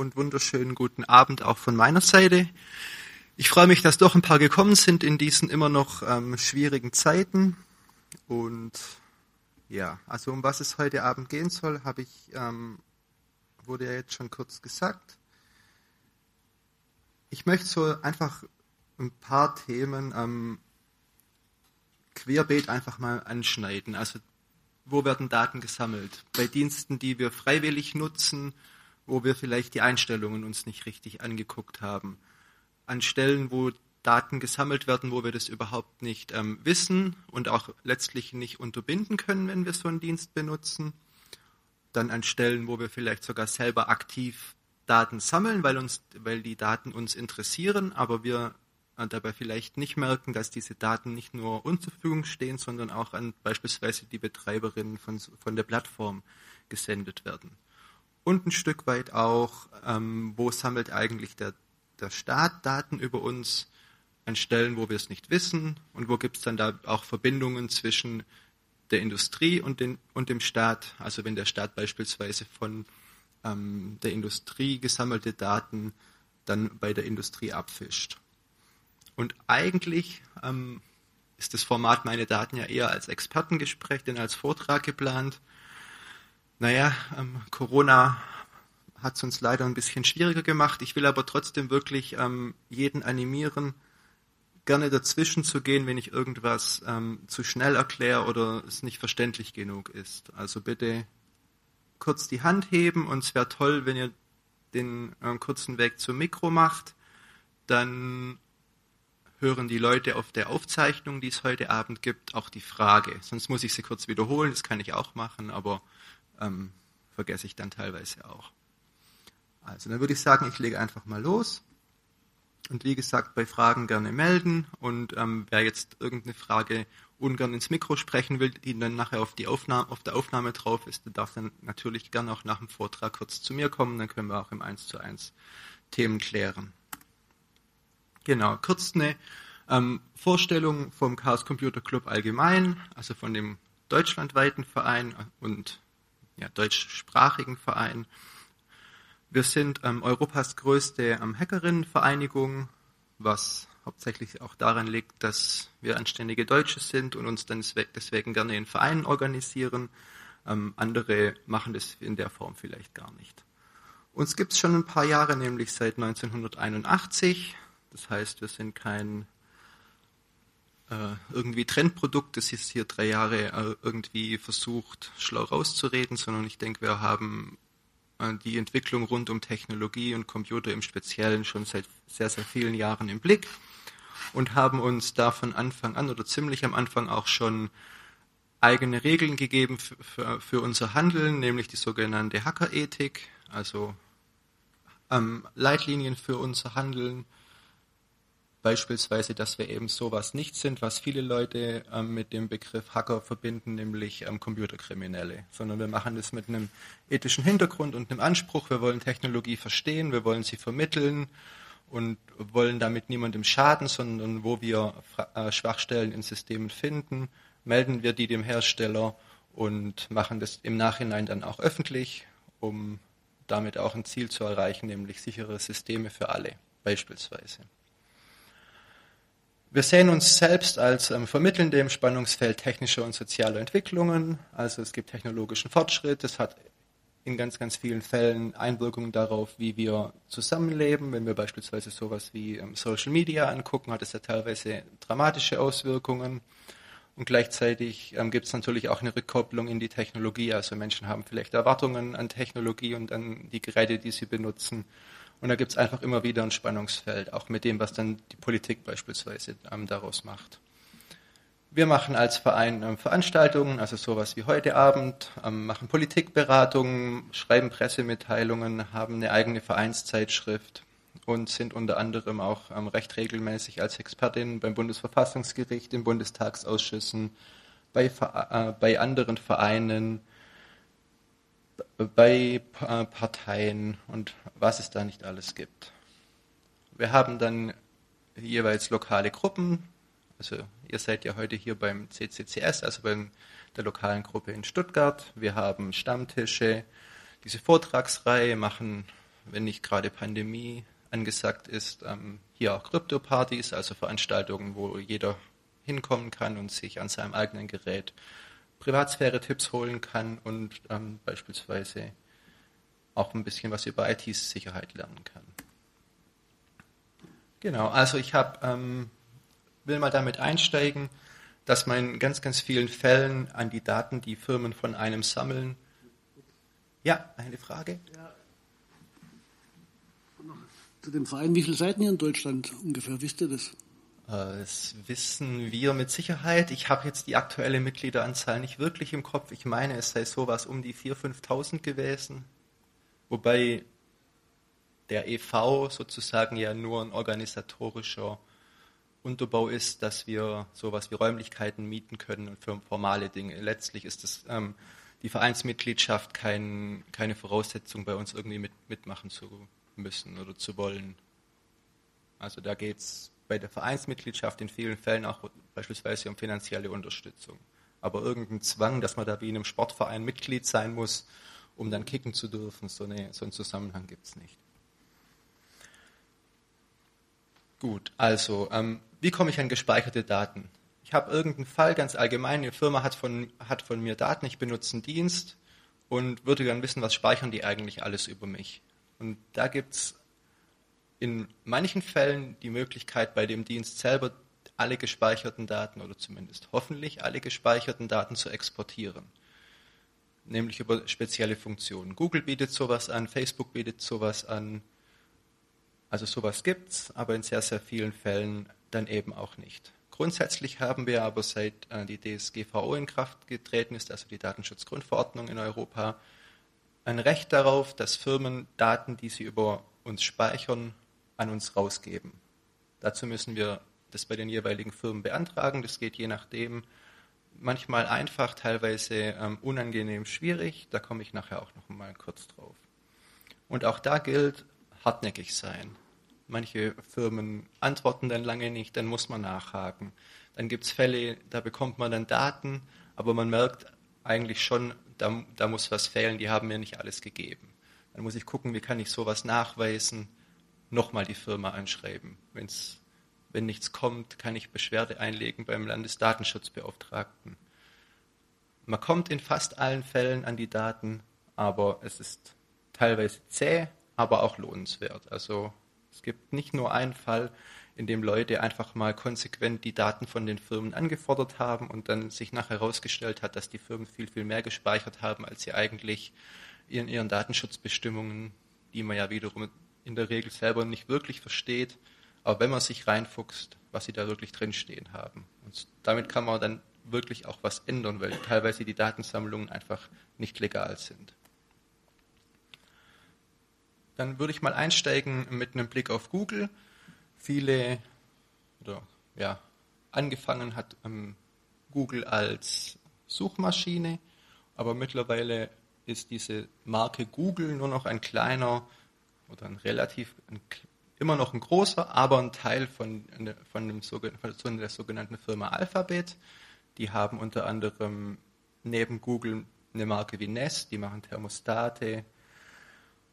und wunderschönen guten Abend auch von meiner Seite. Ich freue mich, dass doch ein paar gekommen sind in diesen immer noch ähm, schwierigen Zeiten. Und ja, also um was es heute Abend gehen soll, habe ich, ähm, wurde ja jetzt schon kurz gesagt. Ich möchte so einfach ein paar Themen ähm, querbeet einfach mal anschneiden. Also wo werden Daten gesammelt? Bei Diensten, die wir freiwillig nutzen, wo wir vielleicht die Einstellungen uns nicht richtig angeguckt haben. An Stellen, wo Daten gesammelt werden, wo wir das überhaupt nicht ähm, wissen und auch letztlich nicht unterbinden können, wenn wir so einen Dienst benutzen. Dann an Stellen, wo wir vielleicht sogar selber aktiv Daten sammeln, weil, uns, weil die Daten uns interessieren, aber wir dabei vielleicht nicht merken, dass diese Daten nicht nur uns zur Verfügung stehen, sondern auch an beispielsweise die Betreiberinnen von, von der Plattform gesendet werden. Und ein Stück weit auch, ähm, wo sammelt eigentlich der, der Staat Daten über uns an Stellen, wo wir es nicht wissen und wo gibt es dann da auch Verbindungen zwischen der Industrie und, den, und dem Staat. Also wenn der Staat beispielsweise von ähm, der Industrie gesammelte Daten dann bei der Industrie abfischt. Und eigentlich ähm, ist das Format Meine Daten ja eher als Expertengespräch denn als Vortrag geplant. Naja, ähm, Corona hat es uns leider ein bisschen schwieriger gemacht. Ich will aber trotzdem wirklich ähm, jeden animieren, gerne dazwischen zu gehen, wenn ich irgendwas ähm, zu schnell erkläre oder es nicht verständlich genug ist. Also bitte kurz die Hand heben und es wäre toll, wenn ihr den äh, kurzen Weg zum Mikro macht. Dann hören die Leute auf der Aufzeichnung, die es heute Abend gibt, auch die Frage. Sonst muss ich sie kurz wiederholen, das kann ich auch machen, aber ähm, vergesse ich dann teilweise auch. Also dann würde ich sagen, ich lege einfach mal los. Und wie gesagt, bei Fragen gerne melden. Und ähm, wer jetzt irgendeine Frage ungern ins Mikro sprechen will, die dann nachher auf, die Aufnahme, auf der Aufnahme drauf ist, der darf dann natürlich gerne auch nach dem Vortrag kurz zu mir kommen. Dann können wir auch im 1 zu 1 Themen klären. Genau, kurz eine ähm, Vorstellung vom Chaos Computer Club allgemein, also von dem deutschlandweiten Verein und ja, deutschsprachigen Verein. Wir sind ähm, Europas größte ähm, Hackerinnenvereinigung, was hauptsächlich auch daran liegt, dass wir anständige Deutsche sind und uns dann deswegen gerne in Vereinen organisieren. Ähm, andere machen das in der Form vielleicht gar nicht. Uns gibt es schon ein paar Jahre, nämlich seit 1981. Das heißt, wir sind kein irgendwie Trendprodukt, das ist hier drei Jahre äh, irgendwie versucht, schlau rauszureden, sondern ich denke, wir haben äh, die Entwicklung rund um Technologie und Computer im Speziellen schon seit sehr, sehr vielen Jahren im Blick und haben uns da von Anfang an oder ziemlich am Anfang auch schon eigene Regeln gegeben für, für, für unser Handeln, nämlich die sogenannte Hackerethik, also ähm, Leitlinien für unser Handeln, Beispielsweise, dass wir eben sowas nicht sind, was viele Leute ähm, mit dem Begriff Hacker verbinden, nämlich ähm, Computerkriminelle, sondern wir machen das mit einem ethischen Hintergrund und einem Anspruch. Wir wollen Technologie verstehen, wir wollen sie vermitteln und wollen damit niemandem schaden, sondern wo wir äh, Schwachstellen in Systemen finden, melden wir die dem Hersteller und machen das im Nachhinein dann auch öffentlich, um damit auch ein Ziel zu erreichen, nämlich sichere Systeme für alle beispielsweise. Wir sehen uns selbst als ähm, Vermittelnde im Spannungsfeld technischer und sozialer Entwicklungen. Also es gibt technologischen Fortschritt. Das hat in ganz, ganz vielen Fällen Einwirkungen darauf, wie wir zusammenleben. Wenn wir beispielsweise sowas wie ähm, Social Media angucken, hat es ja teilweise dramatische Auswirkungen. Und gleichzeitig ähm, gibt es natürlich auch eine Rückkopplung in die Technologie. Also Menschen haben vielleicht Erwartungen an Technologie und an die Geräte, die sie benutzen. Und da gibt es einfach immer wieder ein Spannungsfeld, auch mit dem, was dann die Politik beispielsweise ähm, daraus macht. Wir machen als Verein ähm, Veranstaltungen, also sowas wie heute Abend, ähm, machen Politikberatungen, schreiben Pressemitteilungen, haben eine eigene Vereinszeitschrift und sind unter anderem auch recht regelmäßig als Expertin beim Bundesverfassungsgericht, in Bundestagsausschüssen, bei, äh, bei anderen Vereinen, bei Parteien und was es da nicht alles gibt. Wir haben dann jeweils lokale Gruppen. Also ihr seid ja heute hier beim CCCS, also bei der lokalen Gruppe in Stuttgart. Wir haben Stammtische, diese Vortragsreihe machen wenn nicht gerade Pandemie angesagt ist, ähm, hier auch Krypto-Partys, also Veranstaltungen, wo jeder hinkommen kann und sich an seinem eigenen Gerät Privatsphäre-Tipps holen kann und ähm, beispielsweise auch ein bisschen was über IT-Sicherheit lernen kann. Genau, also ich hab, ähm, will mal damit einsteigen, dass man in ganz, ganz vielen Fällen an die Daten, die Firmen von einem sammeln. Ja, eine Frage? Ja. Zu dem Verein, wie viele Seiten hier in Deutschland ungefähr, wisst ihr das? Äh, das wissen wir mit Sicherheit. Ich habe jetzt die aktuelle Mitgliederanzahl nicht wirklich im Kopf. Ich meine, es sei sowas um die 4.000, 5.000 gewesen. Wobei der EV sozusagen ja nur ein organisatorischer Unterbau ist, dass wir sowas wie Räumlichkeiten mieten können für formale Dinge. Letztlich ist das, ähm, die Vereinsmitgliedschaft kein, keine Voraussetzung, bei uns irgendwie mit, mitmachen zu müssen oder zu wollen. Also da geht es bei der Vereinsmitgliedschaft in vielen Fällen auch beispielsweise um finanzielle Unterstützung. Aber irgendein Zwang, dass man da wie in einem Sportverein Mitglied sein muss, um dann kicken zu dürfen, so, eine, so einen Zusammenhang gibt es nicht. Gut, also ähm, wie komme ich an gespeicherte Daten? Ich habe irgendeinen Fall ganz allgemein, eine Firma hat von, hat von mir Daten, ich benutze einen Dienst und würde gerne wissen, was speichern die eigentlich alles über mich. Und da gibt es in manchen Fällen die Möglichkeit, bei dem Dienst selber alle gespeicherten Daten oder zumindest hoffentlich alle gespeicherten Daten zu exportieren. Nämlich über spezielle Funktionen. Google bietet sowas an, Facebook bietet sowas an. Also sowas gibt es, aber in sehr, sehr vielen Fällen dann eben auch nicht. Grundsätzlich haben wir aber seit äh, die DSGVO in Kraft getreten ist, also die Datenschutzgrundverordnung in Europa, ein Recht darauf, dass Firmen Daten, die sie über uns speichern, an uns rausgeben. Dazu müssen wir das bei den jeweiligen Firmen beantragen. Das geht je nachdem manchmal einfach, teilweise ähm, unangenehm schwierig. Da komme ich nachher auch noch mal kurz drauf. Und auch da gilt, hartnäckig sein. Manche Firmen antworten dann lange nicht, dann muss man nachhaken. Dann gibt es Fälle, da bekommt man dann Daten, aber man merkt eigentlich schon, da, da muss was fehlen, die haben mir nicht alles gegeben. Dann muss ich gucken, wie kann ich sowas nachweisen nochmal die Firma anschreiben. Wenn's, wenn nichts kommt, kann ich Beschwerde einlegen beim Landesdatenschutzbeauftragten. Man kommt in fast allen Fällen an die Daten, aber es ist teilweise zäh, aber auch lohnenswert. Also es gibt nicht nur einen Fall, in dem Leute einfach mal konsequent die Daten von den Firmen angefordert haben und dann sich nachher herausgestellt hat, dass die Firmen viel, viel mehr gespeichert haben, als sie eigentlich in ihren Datenschutzbestimmungen, die man ja wiederum in der Regel selber nicht wirklich versteht, aber wenn man sich reinfuchst, was sie da wirklich drinstehen haben. Und damit kann man dann wirklich auch was ändern, weil teilweise die Datensammlungen einfach nicht legal sind. Dann würde ich mal einsteigen mit einem Blick auf Google. Viele, oder ja, angefangen hat ähm, Google als Suchmaschine, aber mittlerweile ist diese Marke Google nur noch ein kleiner oder ein relativ, ein, immer noch ein großer, aber ein Teil von, von, dem, von der sogenannten Firma Alphabet. Die haben unter anderem neben Google eine Marke wie Nest, die machen Thermostate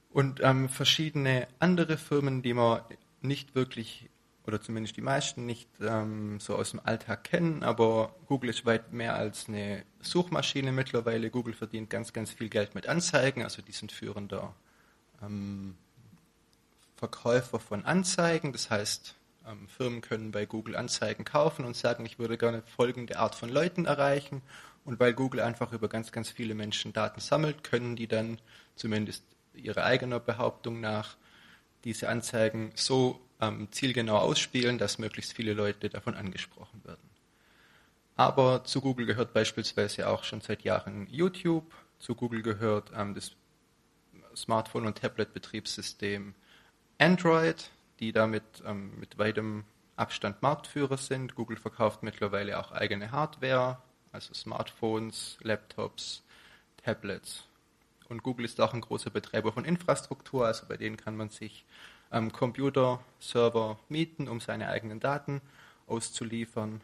und ähm, verschiedene andere Firmen, die man nicht wirklich oder zumindest die meisten nicht ähm, so aus dem Alltag kennen, aber Google ist weit mehr als eine Suchmaschine mittlerweile. Google verdient ganz, ganz viel Geld mit Anzeigen, also die sind führender ähm, Verkäufer von Anzeigen. Das heißt, ähm, Firmen können bei Google Anzeigen kaufen und sagen, ich würde gerne folgende Art von Leuten erreichen. Und weil Google einfach über ganz, ganz viele Menschen Daten sammelt, können die dann zumindest ihrer eigener Behauptung nach diese Anzeigen so ähm, zielgenau ausspielen, dass möglichst viele Leute davon angesprochen werden. Aber zu Google gehört beispielsweise auch schon seit Jahren YouTube. Zu Google gehört ähm, das Smartphone- und Tablet-Betriebssystem Android, die damit ähm, mit weitem Abstand Marktführer sind. Google verkauft mittlerweile auch eigene Hardware, also Smartphones, Laptops, Tablets. Und Google ist auch ein großer Betreiber von Infrastruktur, also bei denen kann man sich ähm, Computer, Server mieten, um seine eigenen Daten auszuliefern.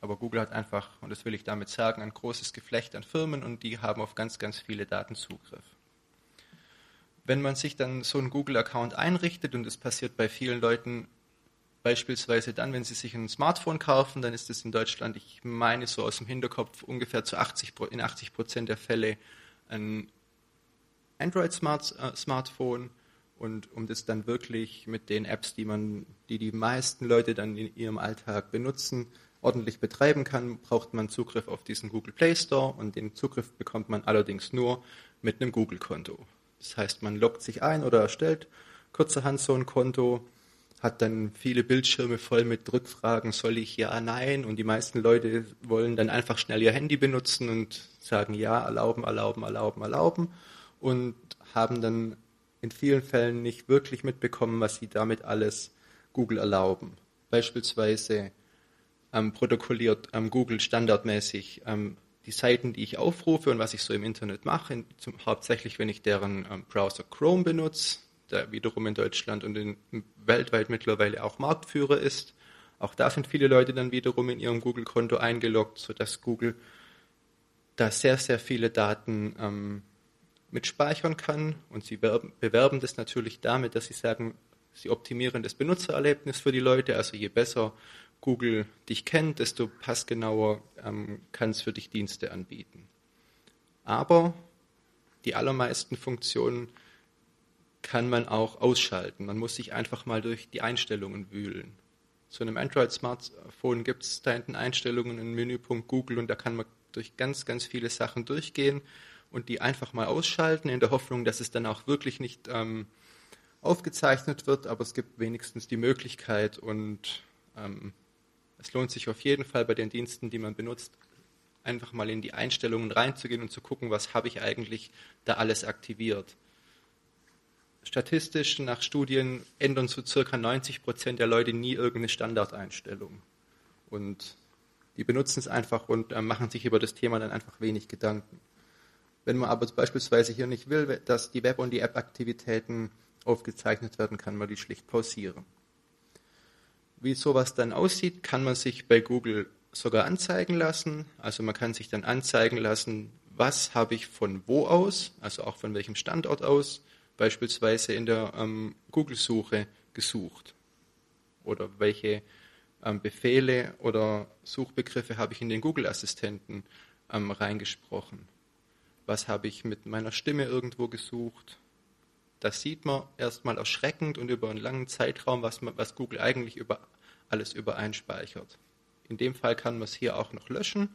Aber Google hat einfach, und das will ich damit sagen, ein großes Geflecht an Firmen und die haben auf ganz, ganz viele Daten Zugriff. Wenn man sich dann so einen Google-Account einrichtet, und das passiert bei vielen Leuten beispielsweise dann, wenn sie sich ein Smartphone kaufen, dann ist es in Deutschland, ich meine so aus dem Hinterkopf, ungefähr zu 80, in 80 Prozent der Fälle ein Android-Smartphone. Und um das dann wirklich mit den Apps, die man, die die meisten Leute dann in ihrem Alltag benutzen, ordentlich betreiben kann, braucht man Zugriff auf diesen Google Play Store und den Zugriff bekommt man allerdings nur mit einem Google-Konto. Das heißt, man loggt sich ein oder erstellt kurzerhand so ein Konto, hat dann viele Bildschirme voll mit Rückfragen, soll ich ja, nein? Und die meisten Leute wollen dann einfach schnell ihr Handy benutzen und sagen ja, erlauben, erlauben, erlauben, erlauben und haben dann in vielen Fällen nicht wirklich mitbekommen, was sie damit alles Google erlauben. Beispielsweise ähm, protokolliert ähm, Google standardmäßig ähm, die Seiten, die ich aufrufe und was ich so im Internet mache, zum, hauptsächlich wenn ich deren ähm, Browser Chrome benutze, der wiederum in Deutschland und in, weltweit mittlerweile auch Marktführer ist. Auch da sind viele Leute dann wiederum in ihrem Google-Konto eingeloggt, sodass Google da sehr, sehr viele Daten ähm, mitspeichern kann. Und sie bewerben das natürlich damit, dass sie sagen, sie optimieren das Benutzererlebnis für die Leute. Also je besser Google dich kennt, desto passgenauer ähm, kann es für dich Dienste anbieten. Aber die allermeisten Funktionen kann man auch ausschalten. Man muss sich einfach mal durch die Einstellungen wühlen. Zu einem Android-Smartphone gibt es da hinten Einstellungen, einen Menüpunkt Google und da kann man durch ganz, ganz viele Sachen durchgehen und die einfach mal ausschalten, in der Hoffnung, dass es dann auch wirklich nicht ähm, aufgezeichnet wird, aber es gibt wenigstens die Möglichkeit und ähm, es lohnt sich auf jeden Fall bei den Diensten, die man benutzt, einfach mal in die Einstellungen reinzugehen und zu gucken, was habe ich eigentlich da alles aktiviert. Statistisch nach Studien ändern so circa 90 Prozent der Leute nie irgendeine Standardeinstellung. Und die benutzen es einfach und äh, machen sich über das Thema dann einfach wenig Gedanken. Wenn man aber beispielsweise hier nicht will, dass die Web- und die App-Aktivitäten aufgezeichnet werden, kann man die schlicht pausieren. Wie sowas dann aussieht, kann man sich bei Google sogar anzeigen lassen. Also man kann sich dann anzeigen lassen, was habe ich von wo aus, also auch von welchem Standort aus, beispielsweise in der ähm, Google-Suche gesucht. Oder welche ähm, Befehle oder Suchbegriffe habe ich in den Google-Assistenten ähm, reingesprochen was habe ich mit meiner Stimme irgendwo gesucht. Das sieht man erstmal erschreckend und über einen langen Zeitraum, was, man, was Google eigentlich über alles übereinspeichert. In dem Fall kann man es hier auch noch löschen.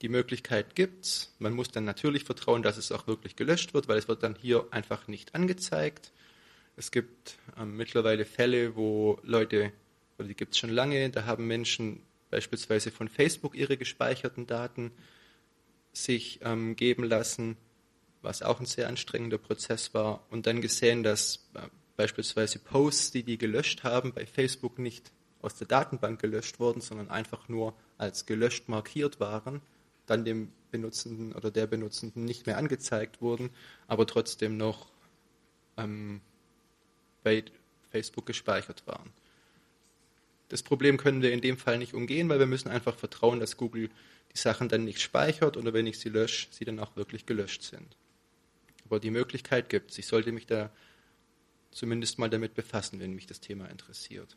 Die Möglichkeit gibt es. Man muss dann natürlich vertrauen, dass es auch wirklich gelöscht wird, weil es wird dann hier einfach nicht angezeigt. Es gibt ähm, mittlerweile Fälle, wo Leute, oder die gibt es schon lange, da haben Menschen beispielsweise von Facebook ihre gespeicherten Daten sich ähm, geben lassen, was auch ein sehr anstrengender Prozess war. Und dann gesehen, dass äh, beispielsweise Posts, die die gelöscht haben, bei Facebook nicht aus der Datenbank gelöscht wurden, sondern einfach nur als gelöscht markiert waren, dann dem Benutzenden oder der Benutzenden nicht mehr angezeigt wurden, aber trotzdem noch ähm, bei Facebook gespeichert waren. Das Problem können wir in dem Fall nicht umgehen, weil wir müssen einfach vertrauen, dass Google die Sachen dann nicht speichert oder wenn ich sie lösche, sie dann auch wirklich gelöscht sind. Aber die Möglichkeit gibt es. Ich sollte mich da zumindest mal damit befassen, wenn mich das Thema interessiert.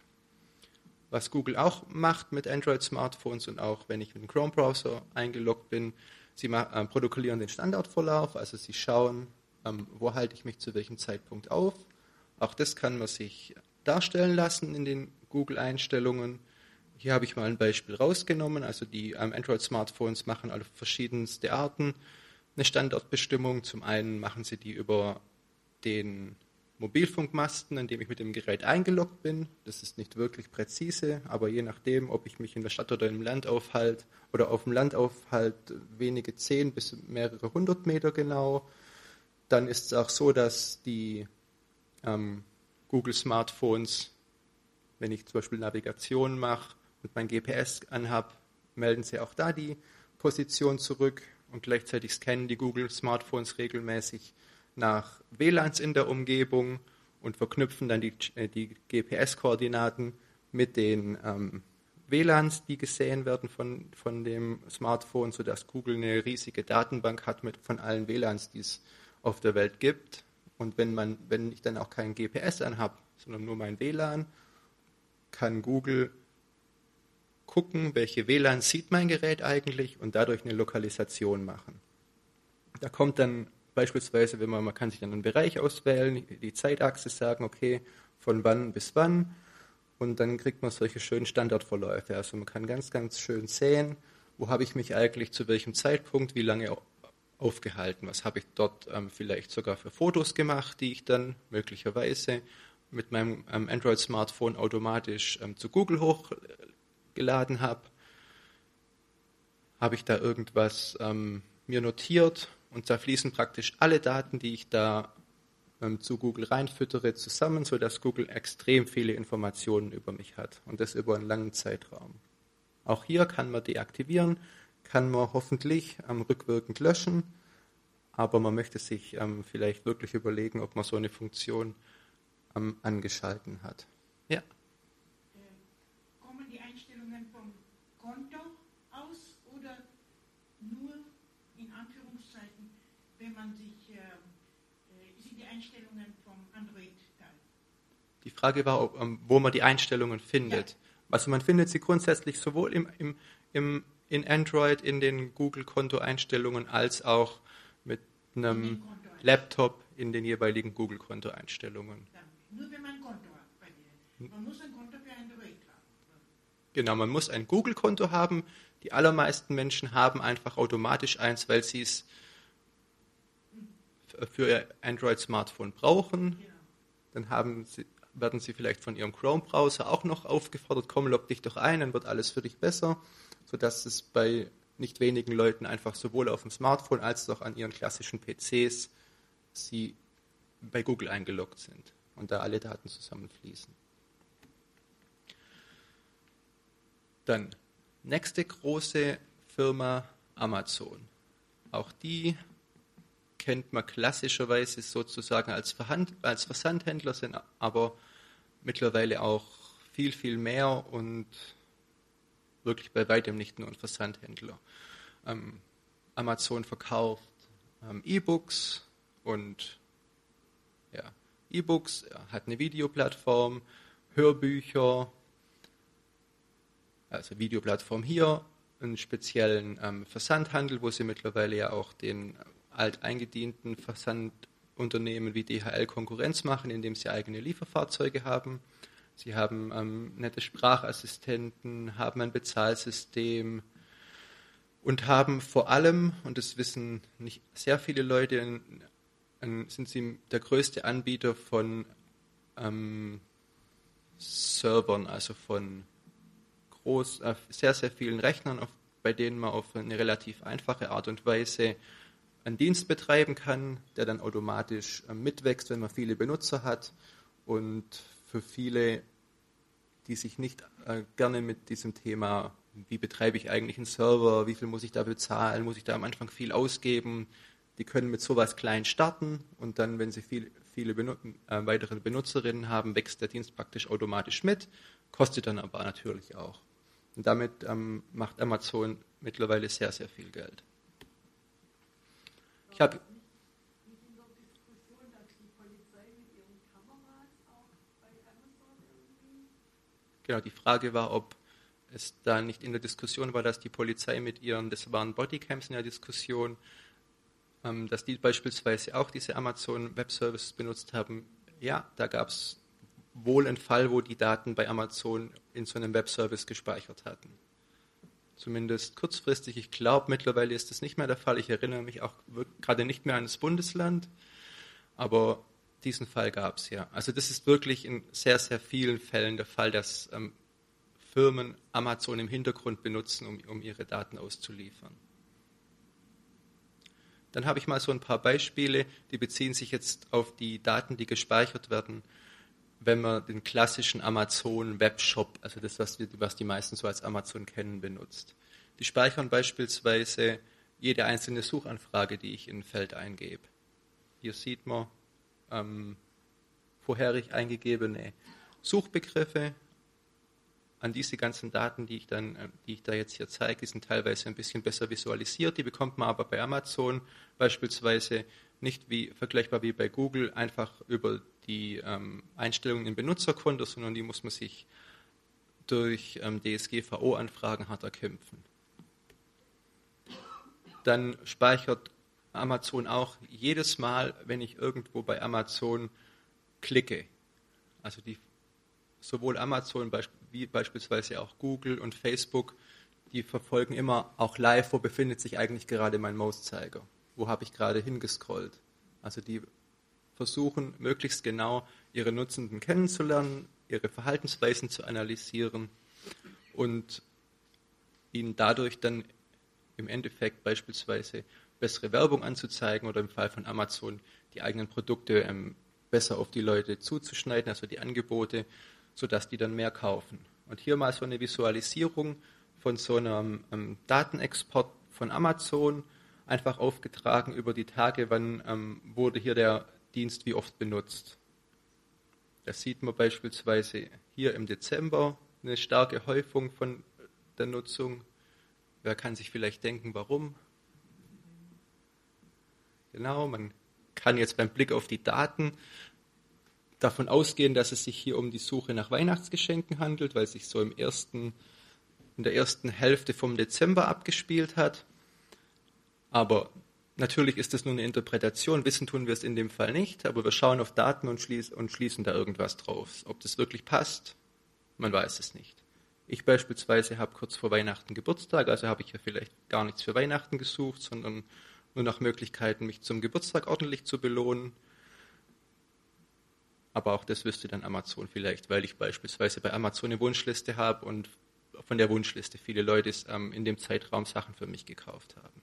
Was Google auch macht mit Android-Smartphones und auch wenn ich mit dem Chrome-Browser eingeloggt bin, sie äh, protokollieren den Standardvorlauf, also sie schauen, ähm, wo halte ich mich zu welchem Zeitpunkt auf. Auch das kann man sich darstellen lassen in den Google-Einstellungen. Hier habe ich mal ein Beispiel rausgenommen. Also die ähm, Android-Smartphones machen auf verschiedenste Arten eine Standortbestimmung. Zum einen machen sie die über den Mobilfunkmasten, an dem ich mit dem Gerät eingeloggt bin. Das ist nicht wirklich präzise, aber je nachdem, ob ich mich in der Stadt oder im Land aufhalte oder auf dem Land aufhalte, wenige zehn bis mehrere hundert Meter genau. Dann ist es auch so, dass die ähm, Google Smartphones, wenn ich zum Beispiel Navigation mache, und mein GPS anhabe, melden sie auch da die Position zurück und gleichzeitig scannen die Google Smartphones regelmäßig nach WLANs in der Umgebung und verknüpfen dann die, äh, die GPS-Koordinaten mit den ähm, WLANs, die gesehen werden von, von dem Smartphone, sodass Google eine riesige Datenbank hat mit, von allen WLANs, die es auf der Welt gibt. Und wenn, man, wenn ich dann auch kein GPS anhabe, sondern nur mein WLAN, kann Google gucken, welche WLAN sieht mein Gerät eigentlich und dadurch eine Lokalisation machen. Da kommt dann beispielsweise, wenn man, man kann sich dann einen Bereich auswählen, die Zeitachse sagen, okay, von wann bis wann und dann kriegt man solche schönen Standardverläufe. Also man kann ganz, ganz schön sehen, wo habe ich mich eigentlich zu welchem Zeitpunkt, wie lange aufgehalten, was habe ich dort ähm, vielleicht sogar für Fotos gemacht, die ich dann möglicherweise mit meinem ähm, Android-Smartphone automatisch ähm, zu Google hochgeladen habe. Habe ich da irgendwas ähm, mir notiert und da fließen praktisch alle Daten, die ich da ähm, zu Google reinfüttere, zusammen, sodass Google extrem viele Informationen über mich hat und das über einen langen Zeitraum. Auch hier kann man deaktivieren, kann man hoffentlich ähm, rückwirkend löschen, aber man möchte sich ähm, vielleicht wirklich überlegen, ob man so eine Funktion ähm, angeschalten hat. Ja. Äh, kommen die Einstellungen vom Konto aus oder nur in Anführungszeichen, wenn man sich, äh, äh die Einstellungen vom Android-Teil? Die Frage war, ob, ähm, wo man die Einstellungen findet. Ja. Also man findet sie grundsätzlich sowohl im, im, im, in Android in den Google-Konto-Einstellungen als auch mit einem Laptop in den jeweiligen Google-Konto-Einstellungen. Ja. Nur wenn man ein Konto hat bei dir. Man muss ein Konto für Android haben. Genau, man muss ein Google-Konto haben. Die allermeisten Menschen haben einfach automatisch eins, weil sie es für ihr Android-Smartphone brauchen. Dann haben sie, werden sie vielleicht von ihrem Chrome-Browser auch noch aufgefordert, komm, log dich doch ein, dann wird alles für dich besser, sodass es bei nicht wenigen Leuten einfach sowohl auf dem Smartphone als auch an ihren klassischen PCs sie bei Google eingeloggt sind und da alle Daten zusammenfließen. Dann nächste große Firma Amazon. Auch die kennt man klassischerweise sozusagen als, Verhand als Versandhändler, sind aber mittlerweile auch viel, viel mehr und wirklich bei weitem nicht nur ein Versandhändler. Ähm, Amazon verkauft ähm, E-Books und ja, E-Books, hat eine Videoplattform, Hörbücher, also Videoplattform hier, einen speziellen ähm, Versandhandel, wo sie mittlerweile ja auch den alteingedienten Versandunternehmen wie DHL Konkurrenz machen, indem sie eigene Lieferfahrzeuge haben. Sie haben ähm, nette Sprachassistenten, haben ein Bezahlsystem und haben vor allem, und das wissen nicht sehr viele Leute, sind sie der größte Anbieter von ähm, Servern, also von groß, äh, sehr, sehr vielen Rechnern, auf, bei denen man auf eine relativ einfache Art und Weise einen Dienst betreiben kann, der dann automatisch äh, mitwächst, wenn man viele Benutzer hat. Und für viele, die sich nicht äh, gerne mit diesem Thema, wie betreibe ich eigentlich einen Server, wie viel muss ich da bezahlen, muss ich da am Anfang viel ausgeben, die können mit sowas klein starten und dann, wenn sie viel, viele Benu äh, weitere Benutzerinnen haben, wächst der Dienst praktisch automatisch mit, kostet dann aber natürlich auch. Und damit ähm, macht Amazon mittlerweile sehr, sehr viel Geld. Ich habe Genau, die Frage war, ob es da nicht in der Diskussion war, dass die Polizei mit ihren, das waren Bodycams in der Diskussion, ähm, dass die beispielsweise auch diese Amazon Web Services benutzt haben. Ja, da gab es wohl einen Fall, wo die Daten bei Amazon in so einem Web Service gespeichert hatten. Zumindest kurzfristig. Ich glaube, mittlerweile ist das nicht mehr der Fall. Ich erinnere mich auch gerade nicht mehr an das Bundesland, aber diesen Fall gab es ja. Also das ist wirklich in sehr, sehr vielen Fällen der Fall, dass ähm, Firmen Amazon im Hintergrund benutzen, um, um ihre Daten auszuliefern. Dann habe ich mal so ein paar Beispiele, die beziehen sich jetzt auf die Daten, die gespeichert werden, wenn man den klassischen Amazon Webshop, also das, was die, was die meisten so als Amazon kennen, benutzt. Die speichern beispielsweise jede einzelne Suchanfrage, die ich in ein Feld eingebe. Hier sieht man ähm, vorherig eingegebene Suchbegriffe an diese ganzen Daten, die ich dann, äh, die ich da jetzt hier zeige, die sind teilweise ein bisschen besser visualisiert. Die bekommt man aber bei Amazon beispielsweise nicht wie vergleichbar wie bei Google einfach über die ähm, Einstellungen im Benutzerkonto, sondern die muss man sich durch ähm, DSGVO-Anfragen hart erkämpfen. Dann speichert Amazon auch jedes Mal, wenn ich irgendwo bei Amazon klicke. Also die, sowohl Amazon wie beispielsweise auch Google und Facebook, die verfolgen immer auch live, wo befindet sich eigentlich gerade mein Mauszeiger, wo habe ich gerade hingescrollt. Also die versuchen möglichst genau ihre Nutzenden kennenzulernen, ihre Verhaltensweisen zu analysieren und ihnen dadurch dann im Endeffekt beispielsweise bessere Werbung anzuzeigen oder im Fall von Amazon die eigenen Produkte ähm, besser auf die Leute zuzuschneiden, also die Angebote, sodass die dann mehr kaufen. Und hier mal so eine Visualisierung von so einem ähm, Datenexport von Amazon, einfach aufgetragen über die Tage, wann ähm, wurde hier der Dienst wie oft benutzt. Das sieht man beispielsweise hier im Dezember, eine starke Häufung von der Nutzung. Wer kann sich vielleicht denken, warum? Genau, man kann jetzt beim Blick auf die Daten davon ausgehen, dass es sich hier um die Suche nach Weihnachtsgeschenken handelt, weil es sich so im ersten, in der ersten Hälfte vom Dezember abgespielt hat. Aber natürlich ist das nur eine Interpretation. Wissen tun wir es in dem Fall nicht, aber wir schauen auf Daten und, schließ, und schließen da irgendwas drauf. Ob das wirklich passt, man weiß es nicht. Ich beispielsweise habe kurz vor Weihnachten Geburtstag, also habe ich ja vielleicht gar nichts für Weihnachten gesucht, sondern nur nach Möglichkeiten, mich zum Geburtstag ordentlich zu belohnen. Aber auch das wüsste dann Amazon vielleicht, weil ich beispielsweise bei Amazon eine Wunschliste habe und von der Wunschliste viele Leute ähm, in dem Zeitraum Sachen für mich gekauft haben.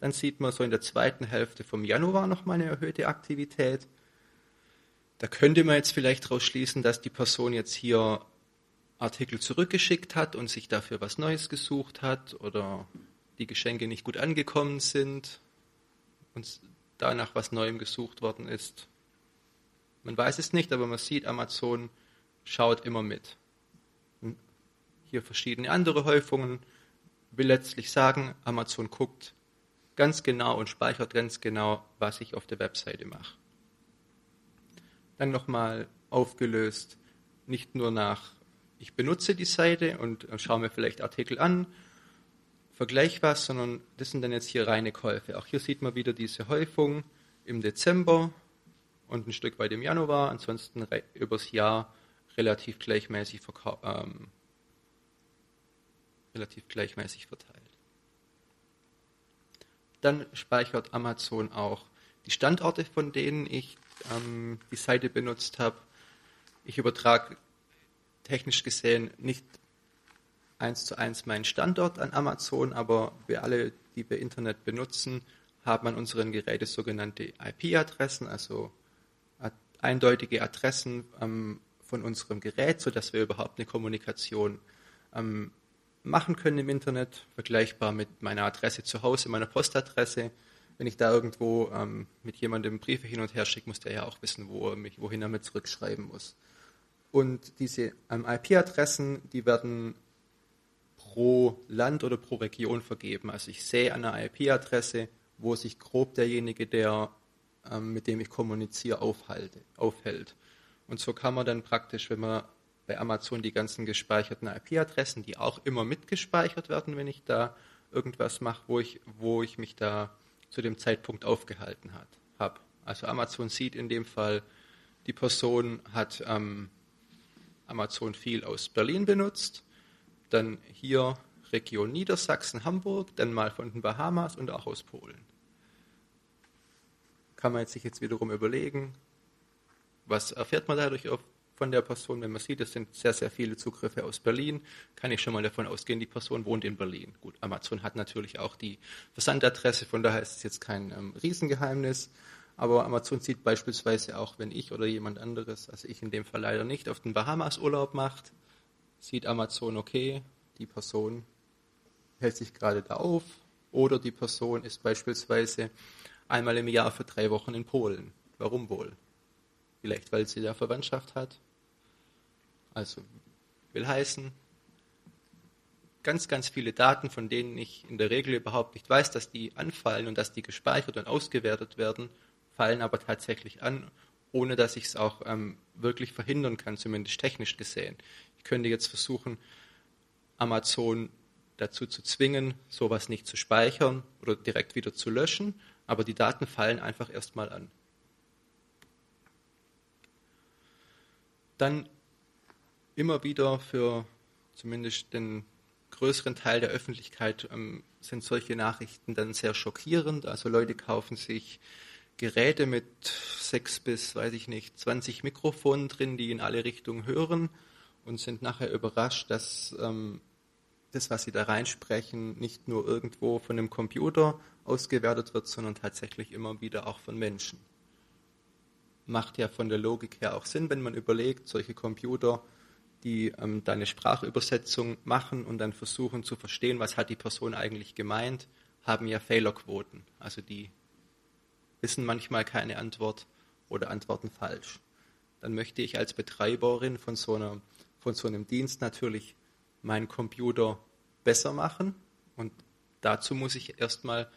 Dann sieht man so in der zweiten Hälfte vom Januar nochmal eine erhöhte Aktivität. Da könnte man jetzt vielleicht daraus schließen, dass die Person jetzt hier Artikel zurückgeschickt hat und sich dafür was Neues gesucht hat oder die Geschenke nicht gut angekommen sind und danach was Neuem gesucht worden ist. Man weiß es nicht, aber man sieht, Amazon schaut immer mit. hier verschiedene andere Häufungen will letztlich sagen, Amazon guckt ganz genau und speichert ganz genau, was ich auf der Webseite mache. Dann nochmal aufgelöst, nicht nur nach, ich benutze die Seite und schaue mir vielleicht Artikel an, vergleiche was, sondern das sind dann jetzt hier reine Käufe. Auch hier sieht man wieder diese Häufung im Dezember und ein Stück weit im Januar, ansonsten übers Jahr relativ gleichmäßig, ähm, relativ gleichmäßig verteilt. Dann speichert Amazon auch die Standorte, von denen ich ähm, die Seite benutzt habe. Ich übertrage technisch gesehen nicht eins zu eins meinen Standort an Amazon, aber wir alle, die wir Internet benutzen, haben an unseren Geräten sogenannte IP-Adressen, also eindeutige Adressen ähm, von unserem Gerät, sodass wir überhaupt eine Kommunikation ähm, machen können im Internet, vergleichbar mit meiner Adresse zu Hause, meiner Postadresse. Wenn ich da irgendwo ähm, mit jemandem Briefe hin und her schicke, muss der ja auch wissen, wo er mich, wohin er mit zurückschreiben muss. Und diese ähm, IP-Adressen, die werden pro Land oder pro Region vergeben. Also ich sehe an einer IP-Adresse, wo sich grob derjenige, der ähm, mit dem ich kommuniziere, aufhalte, aufhält. Und so kann man dann praktisch, wenn man bei Amazon die ganzen gespeicherten IP-Adressen, die auch immer mitgespeichert werden, wenn ich da irgendwas mache, wo ich, wo ich mich da zu dem Zeitpunkt aufgehalten habe. Also Amazon sieht in dem Fall, die Person hat ähm, Amazon viel aus Berlin benutzt, dann hier Region Niedersachsen, Hamburg, dann mal von den Bahamas und auch aus Polen. Kann man sich jetzt wiederum überlegen, was erfährt man dadurch auf von der Person. Wenn man sieht, es sind sehr, sehr viele Zugriffe aus Berlin, kann ich schon mal davon ausgehen, die Person wohnt in Berlin. Gut, Amazon hat natürlich auch die Versandadresse, von daher ist es jetzt kein ähm, Riesengeheimnis. Aber Amazon sieht beispielsweise auch, wenn ich oder jemand anderes, also ich in dem Fall leider nicht, auf den Bahamas Urlaub macht, sieht Amazon, okay, die Person hält sich gerade da auf oder die Person ist beispielsweise einmal im Jahr für drei Wochen in Polen. Warum wohl? Vielleicht, weil sie da Verwandtschaft hat, also Will heißen, ganz, ganz viele Daten, von denen ich in der Regel überhaupt nicht weiß, dass die anfallen und dass die gespeichert und ausgewertet werden, fallen aber tatsächlich an, ohne dass ich es auch ähm, wirklich verhindern kann, zumindest technisch gesehen. Ich könnte jetzt versuchen, Amazon dazu zu zwingen, sowas nicht zu speichern oder direkt wieder zu löschen, aber die Daten fallen einfach erstmal an. Dann immer wieder für zumindest den größeren Teil der Öffentlichkeit ähm, sind solche Nachrichten dann sehr schockierend. Also Leute kaufen sich Geräte mit sechs bis, weiß ich nicht, 20 Mikrofonen drin, die in alle Richtungen hören und sind nachher überrascht, dass ähm, das, was sie da reinsprechen, nicht nur irgendwo von einem Computer ausgewertet wird, sondern tatsächlich immer wieder auch von Menschen. Macht ja von der Logik her auch Sinn, wenn man überlegt, solche Computer, die ähm, da Sprachübersetzung machen und dann versuchen zu verstehen, was hat die Person eigentlich gemeint, haben ja Fehlerquoten. Also die wissen manchmal keine Antwort oder antworten falsch. Dann möchte ich als Betreiberin von so, einer, von so einem Dienst natürlich meinen Computer besser machen und dazu muss ich erstmal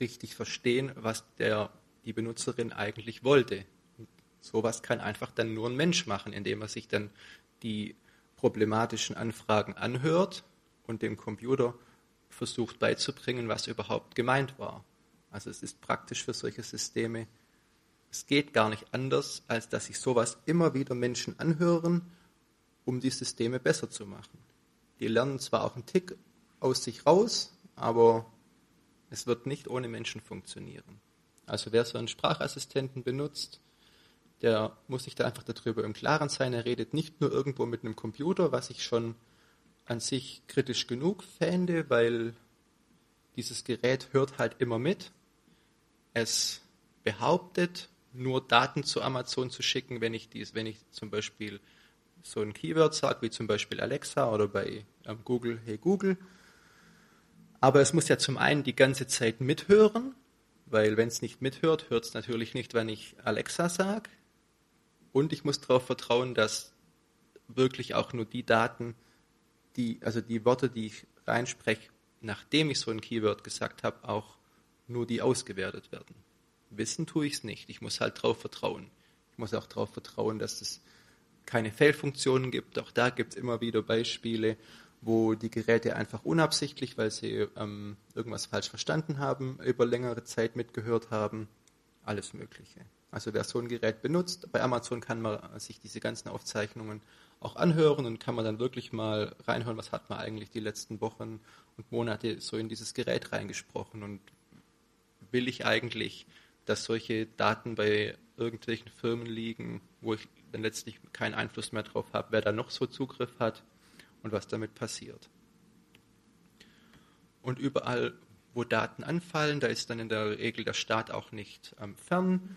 richtig verstehen, was der, die Benutzerin eigentlich wollte. Und sowas kann einfach dann nur ein Mensch machen, indem er sich dann die problematischen Anfragen anhört und dem Computer versucht beizubringen, was überhaupt gemeint war. Also es ist praktisch für solche Systeme. Es geht gar nicht anders, als dass sich sowas immer wieder Menschen anhören, um die Systeme besser zu machen. Die lernen zwar auch einen Tick aus sich raus, aber es wird nicht ohne Menschen funktionieren. Also wer so einen Sprachassistenten benutzt, der muss sich da einfach darüber im Klaren sein. Er redet nicht nur irgendwo mit einem Computer, was ich schon an sich kritisch genug fände, weil dieses Gerät hört halt immer mit. Es behauptet, nur Daten zu Amazon zu schicken, wenn ich dies, wenn ich zum Beispiel so ein Keyword sage, wie zum Beispiel Alexa oder bei ähm, Google, hey Google. Aber es muss ja zum einen die ganze Zeit mithören, weil wenn es nicht mithört, hört es natürlich nicht, wenn ich Alexa sage. Und ich muss darauf vertrauen, dass wirklich auch nur die Daten, die, also die Worte, die ich reinspreche, nachdem ich so ein Keyword gesagt habe, auch nur die ausgewertet werden. Wissen tue ich es nicht. Ich muss halt darauf vertrauen. Ich muss auch darauf vertrauen, dass es keine Fehlfunktionen gibt. Auch da gibt es immer wieder Beispiele, wo die Geräte einfach unabsichtlich, weil sie ähm, irgendwas falsch verstanden haben, über längere Zeit mitgehört haben. Alles Mögliche. Also wer so ein Gerät benutzt, bei Amazon kann man sich diese ganzen Aufzeichnungen auch anhören und kann man dann wirklich mal reinhören, was hat man eigentlich die letzten Wochen und Monate so in dieses Gerät reingesprochen und will ich eigentlich, dass solche Daten bei irgendwelchen Firmen liegen, wo ich dann letztlich keinen Einfluss mehr drauf habe, wer da noch so Zugriff hat und was damit passiert. Und überall, wo Daten anfallen, da ist dann in der Regel der Staat auch nicht ähm, fern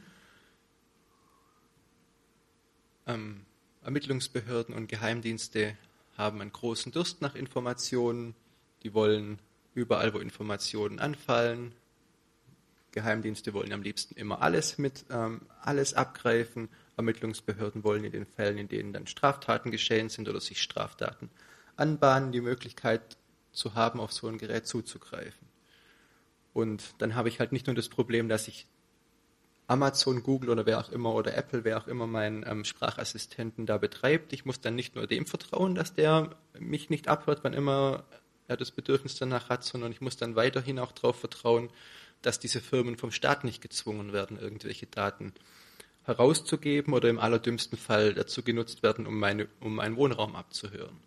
ähm, Ermittlungsbehörden und Geheimdienste haben einen großen Durst nach Informationen. Die wollen überall, wo Informationen anfallen. Geheimdienste wollen am liebsten immer alles mit, ähm, alles abgreifen. Ermittlungsbehörden wollen in den Fällen, in denen dann Straftaten geschehen sind oder sich Straftaten anbahnen, die Möglichkeit zu haben, auf so ein Gerät zuzugreifen. Und dann habe ich halt nicht nur das Problem, dass ich Amazon, Google oder wer auch immer oder Apple, wer auch immer meinen ähm, Sprachassistenten da betreibt. Ich muss dann nicht nur dem vertrauen, dass der mich nicht abhört, wann immer er das Bedürfnis danach hat, sondern ich muss dann weiterhin auch darauf vertrauen, dass diese Firmen vom Staat nicht gezwungen werden, irgendwelche Daten herauszugeben oder im allerdümmsten Fall dazu genutzt werden, um, meine, um meinen Wohnraum abzuhören.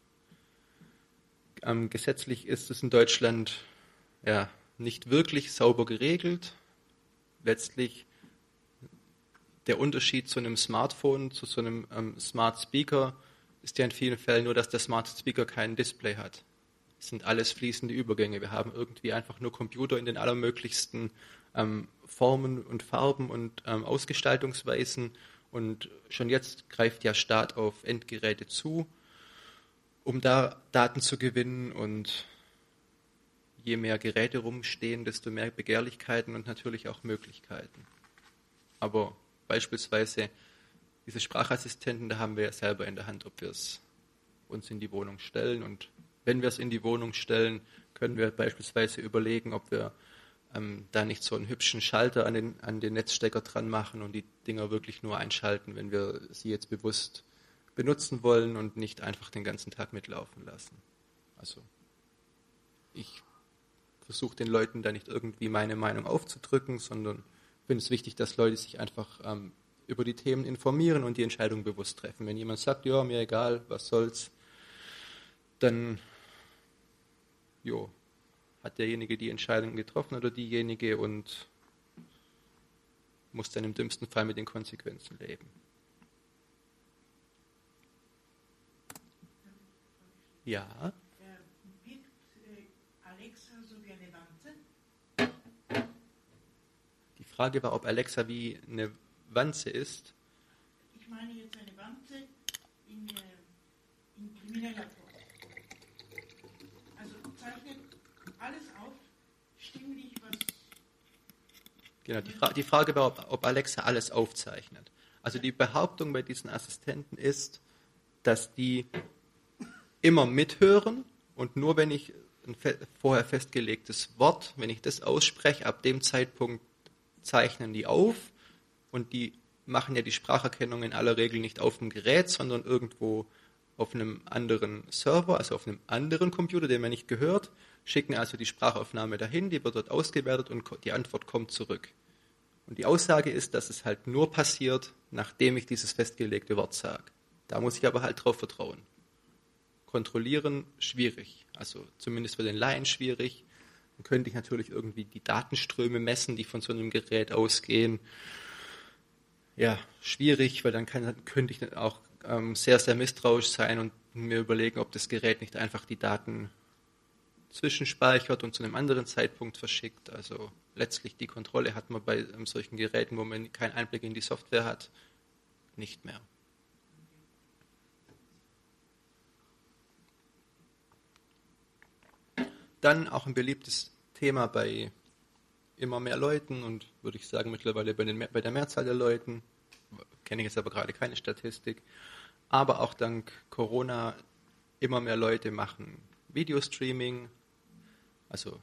Ähm, gesetzlich ist es in Deutschland ja, nicht wirklich sauber geregelt. Letztlich der Unterschied zu einem Smartphone, zu so einem ähm, Smart Speaker ist ja in vielen Fällen nur, dass der Smart Speaker kein Display hat. Das sind alles fließende Übergänge. Wir haben irgendwie einfach nur Computer in den allermöglichsten ähm, Formen und Farben und ähm, Ausgestaltungsweisen. Und schon jetzt greift ja Staat auf Endgeräte zu, um da Daten zu gewinnen. Und je mehr Geräte rumstehen, desto mehr Begehrlichkeiten und natürlich auch Möglichkeiten. Aber beispielsweise diese Sprachassistenten, da haben wir ja selber in der Hand, ob wir es uns in die Wohnung stellen. Und wenn wir es in die Wohnung stellen, können wir beispielsweise überlegen, ob wir ähm, da nicht so einen hübschen Schalter an den, an den Netzstecker dran machen und die Dinger wirklich nur einschalten, wenn wir sie jetzt bewusst benutzen wollen und nicht einfach den ganzen Tag mitlaufen lassen. Also ich versuche den Leuten da nicht irgendwie meine Meinung aufzudrücken, sondern finde es wichtig, dass Leute sich einfach ähm, über die Themen informieren und die Entscheidung bewusst treffen. Wenn jemand sagt, ja, mir egal, was soll's, dann jo, hat derjenige die Entscheidung getroffen oder diejenige und muss dann im dümmsten Fall mit den Konsequenzen leben. Ja. Frage war, ob Alexa wie eine Wanze ist. Ich meine jetzt eine Wanze in, äh, in krimineller Form. Also zeichnet alles auf, stimmlich, was. Genau, die, Fra die Frage war, ob, ob Alexa alles aufzeichnet. Also die Behauptung bei diesen Assistenten ist, dass die immer mithören und nur wenn ich ein vorher festgelegtes Wort, wenn ich das ausspreche, ab dem Zeitpunkt zeichnen die auf und die machen ja die Spracherkennung in aller Regel nicht auf dem Gerät, sondern irgendwo auf einem anderen Server, also auf einem anderen Computer, den man nicht gehört, schicken also die Sprachaufnahme dahin, die wird dort ausgewertet und die Antwort kommt zurück. Und die Aussage ist, dass es halt nur passiert, nachdem ich dieses festgelegte Wort sage. Da muss ich aber halt drauf vertrauen. Kontrollieren schwierig, also zumindest für den Laien schwierig. Dann könnte ich natürlich irgendwie die Datenströme messen, die von so einem Gerät ausgehen ja, schwierig, weil dann kann, könnte ich dann auch ähm, sehr, sehr misstrauisch sein und mir überlegen, ob das Gerät nicht einfach die Daten zwischenspeichert und zu einem anderen Zeitpunkt verschickt. Also letztlich die Kontrolle hat man bei ähm, solchen Geräten, wo man keinen Einblick in die Software hat, nicht mehr. Dann auch ein beliebtes Thema bei immer mehr Leuten und würde ich sagen mittlerweile bei, den, bei der Mehrzahl der Leuten, kenne ich jetzt aber gerade keine Statistik, aber auch dank Corona immer mehr Leute machen Videostreaming, also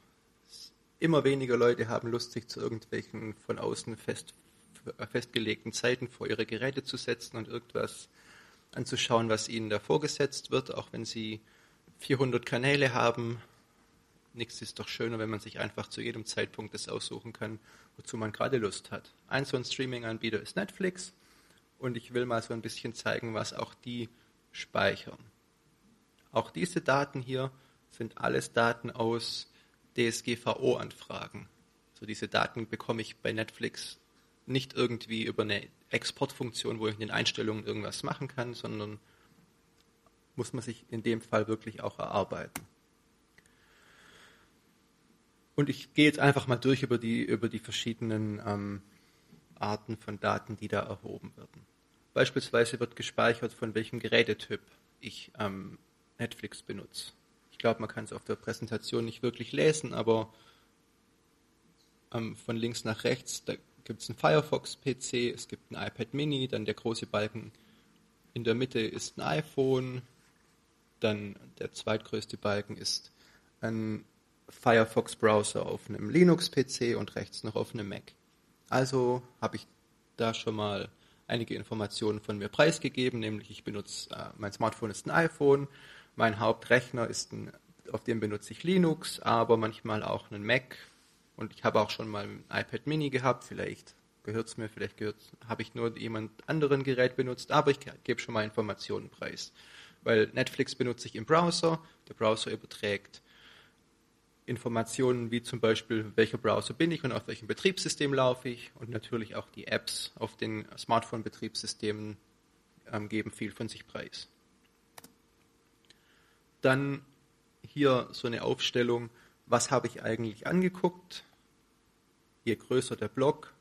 immer weniger Leute haben Lust, sich zu irgendwelchen von außen fest, festgelegten Zeiten vor ihre Geräte zu setzen und irgendwas anzuschauen, was ihnen da vorgesetzt wird, auch wenn sie 400 Kanäle haben nichts ist doch schöner, wenn man sich einfach zu jedem Zeitpunkt das aussuchen kann, wozu man gerade Lust hat. Ein so ein Streaming-Anbieter ist Netflix und ich will mal so ein bisschen zeigen, was auch die speichern. Auch diese Daten hier sind alles Daten aus DSGVO-Anfragen. So diese Daten bekomme ich bei Netflix nicht irgendwie über eine Exportfunktion, wo ich in den Einstellungen irgendwas machen kann, sondern muss man sich in dem Fall wirklich auch erarbeiten. Und ich gehe jetzt einfach mal durch über die, über die verschiedenen ähm, Arten von Daten, die da erhoben werden. Beispielsweise wird gespeichert, von welchem Gerätetyp ich ähm, Netflix benutze. Ich glaube, man kann es auf der Präsentation nicht wirklich lesen, aber ähm, von links nach rechts, da gibt es einen Firefox-PC, es gibt ein iPad Mini, dann der große Balken in der Mitte ist ein iPhone, dann der zweitgrößte Balken ist ein Firefox-Browser auf einem Linux-PC und rechts noch auf einem Mac. Also habe ich da schon mal einige Informationen von mir preisgegeben, nämlich ich benutze, äh, mein Smartphone ist ein iPhone, mein Hauptrechner ist ein, auf dem benutze ich Linux, aber manchmal auch einen Mac und ich habe auch schon mal ein iPad Mini gehabt, vielleicht gehört es mir, vielleicht habe ich nur jemand anderen Gerät benutzt, aber ich gebe schon mal Informationen preis. Weil Netflix benutze ich im Browser, der Browser überträgt Informationen wie zum Beispiel, welcher Browser bin ich und auf welchem Betriebssystem laufe ich und natürlich auch die Apps auf den Smartphone-Betriebssystemen ähm, geben viel von sich preis. Dann hier so eine Aufstellung, was habe ich eigentlich angeguckt. Je größer der Block,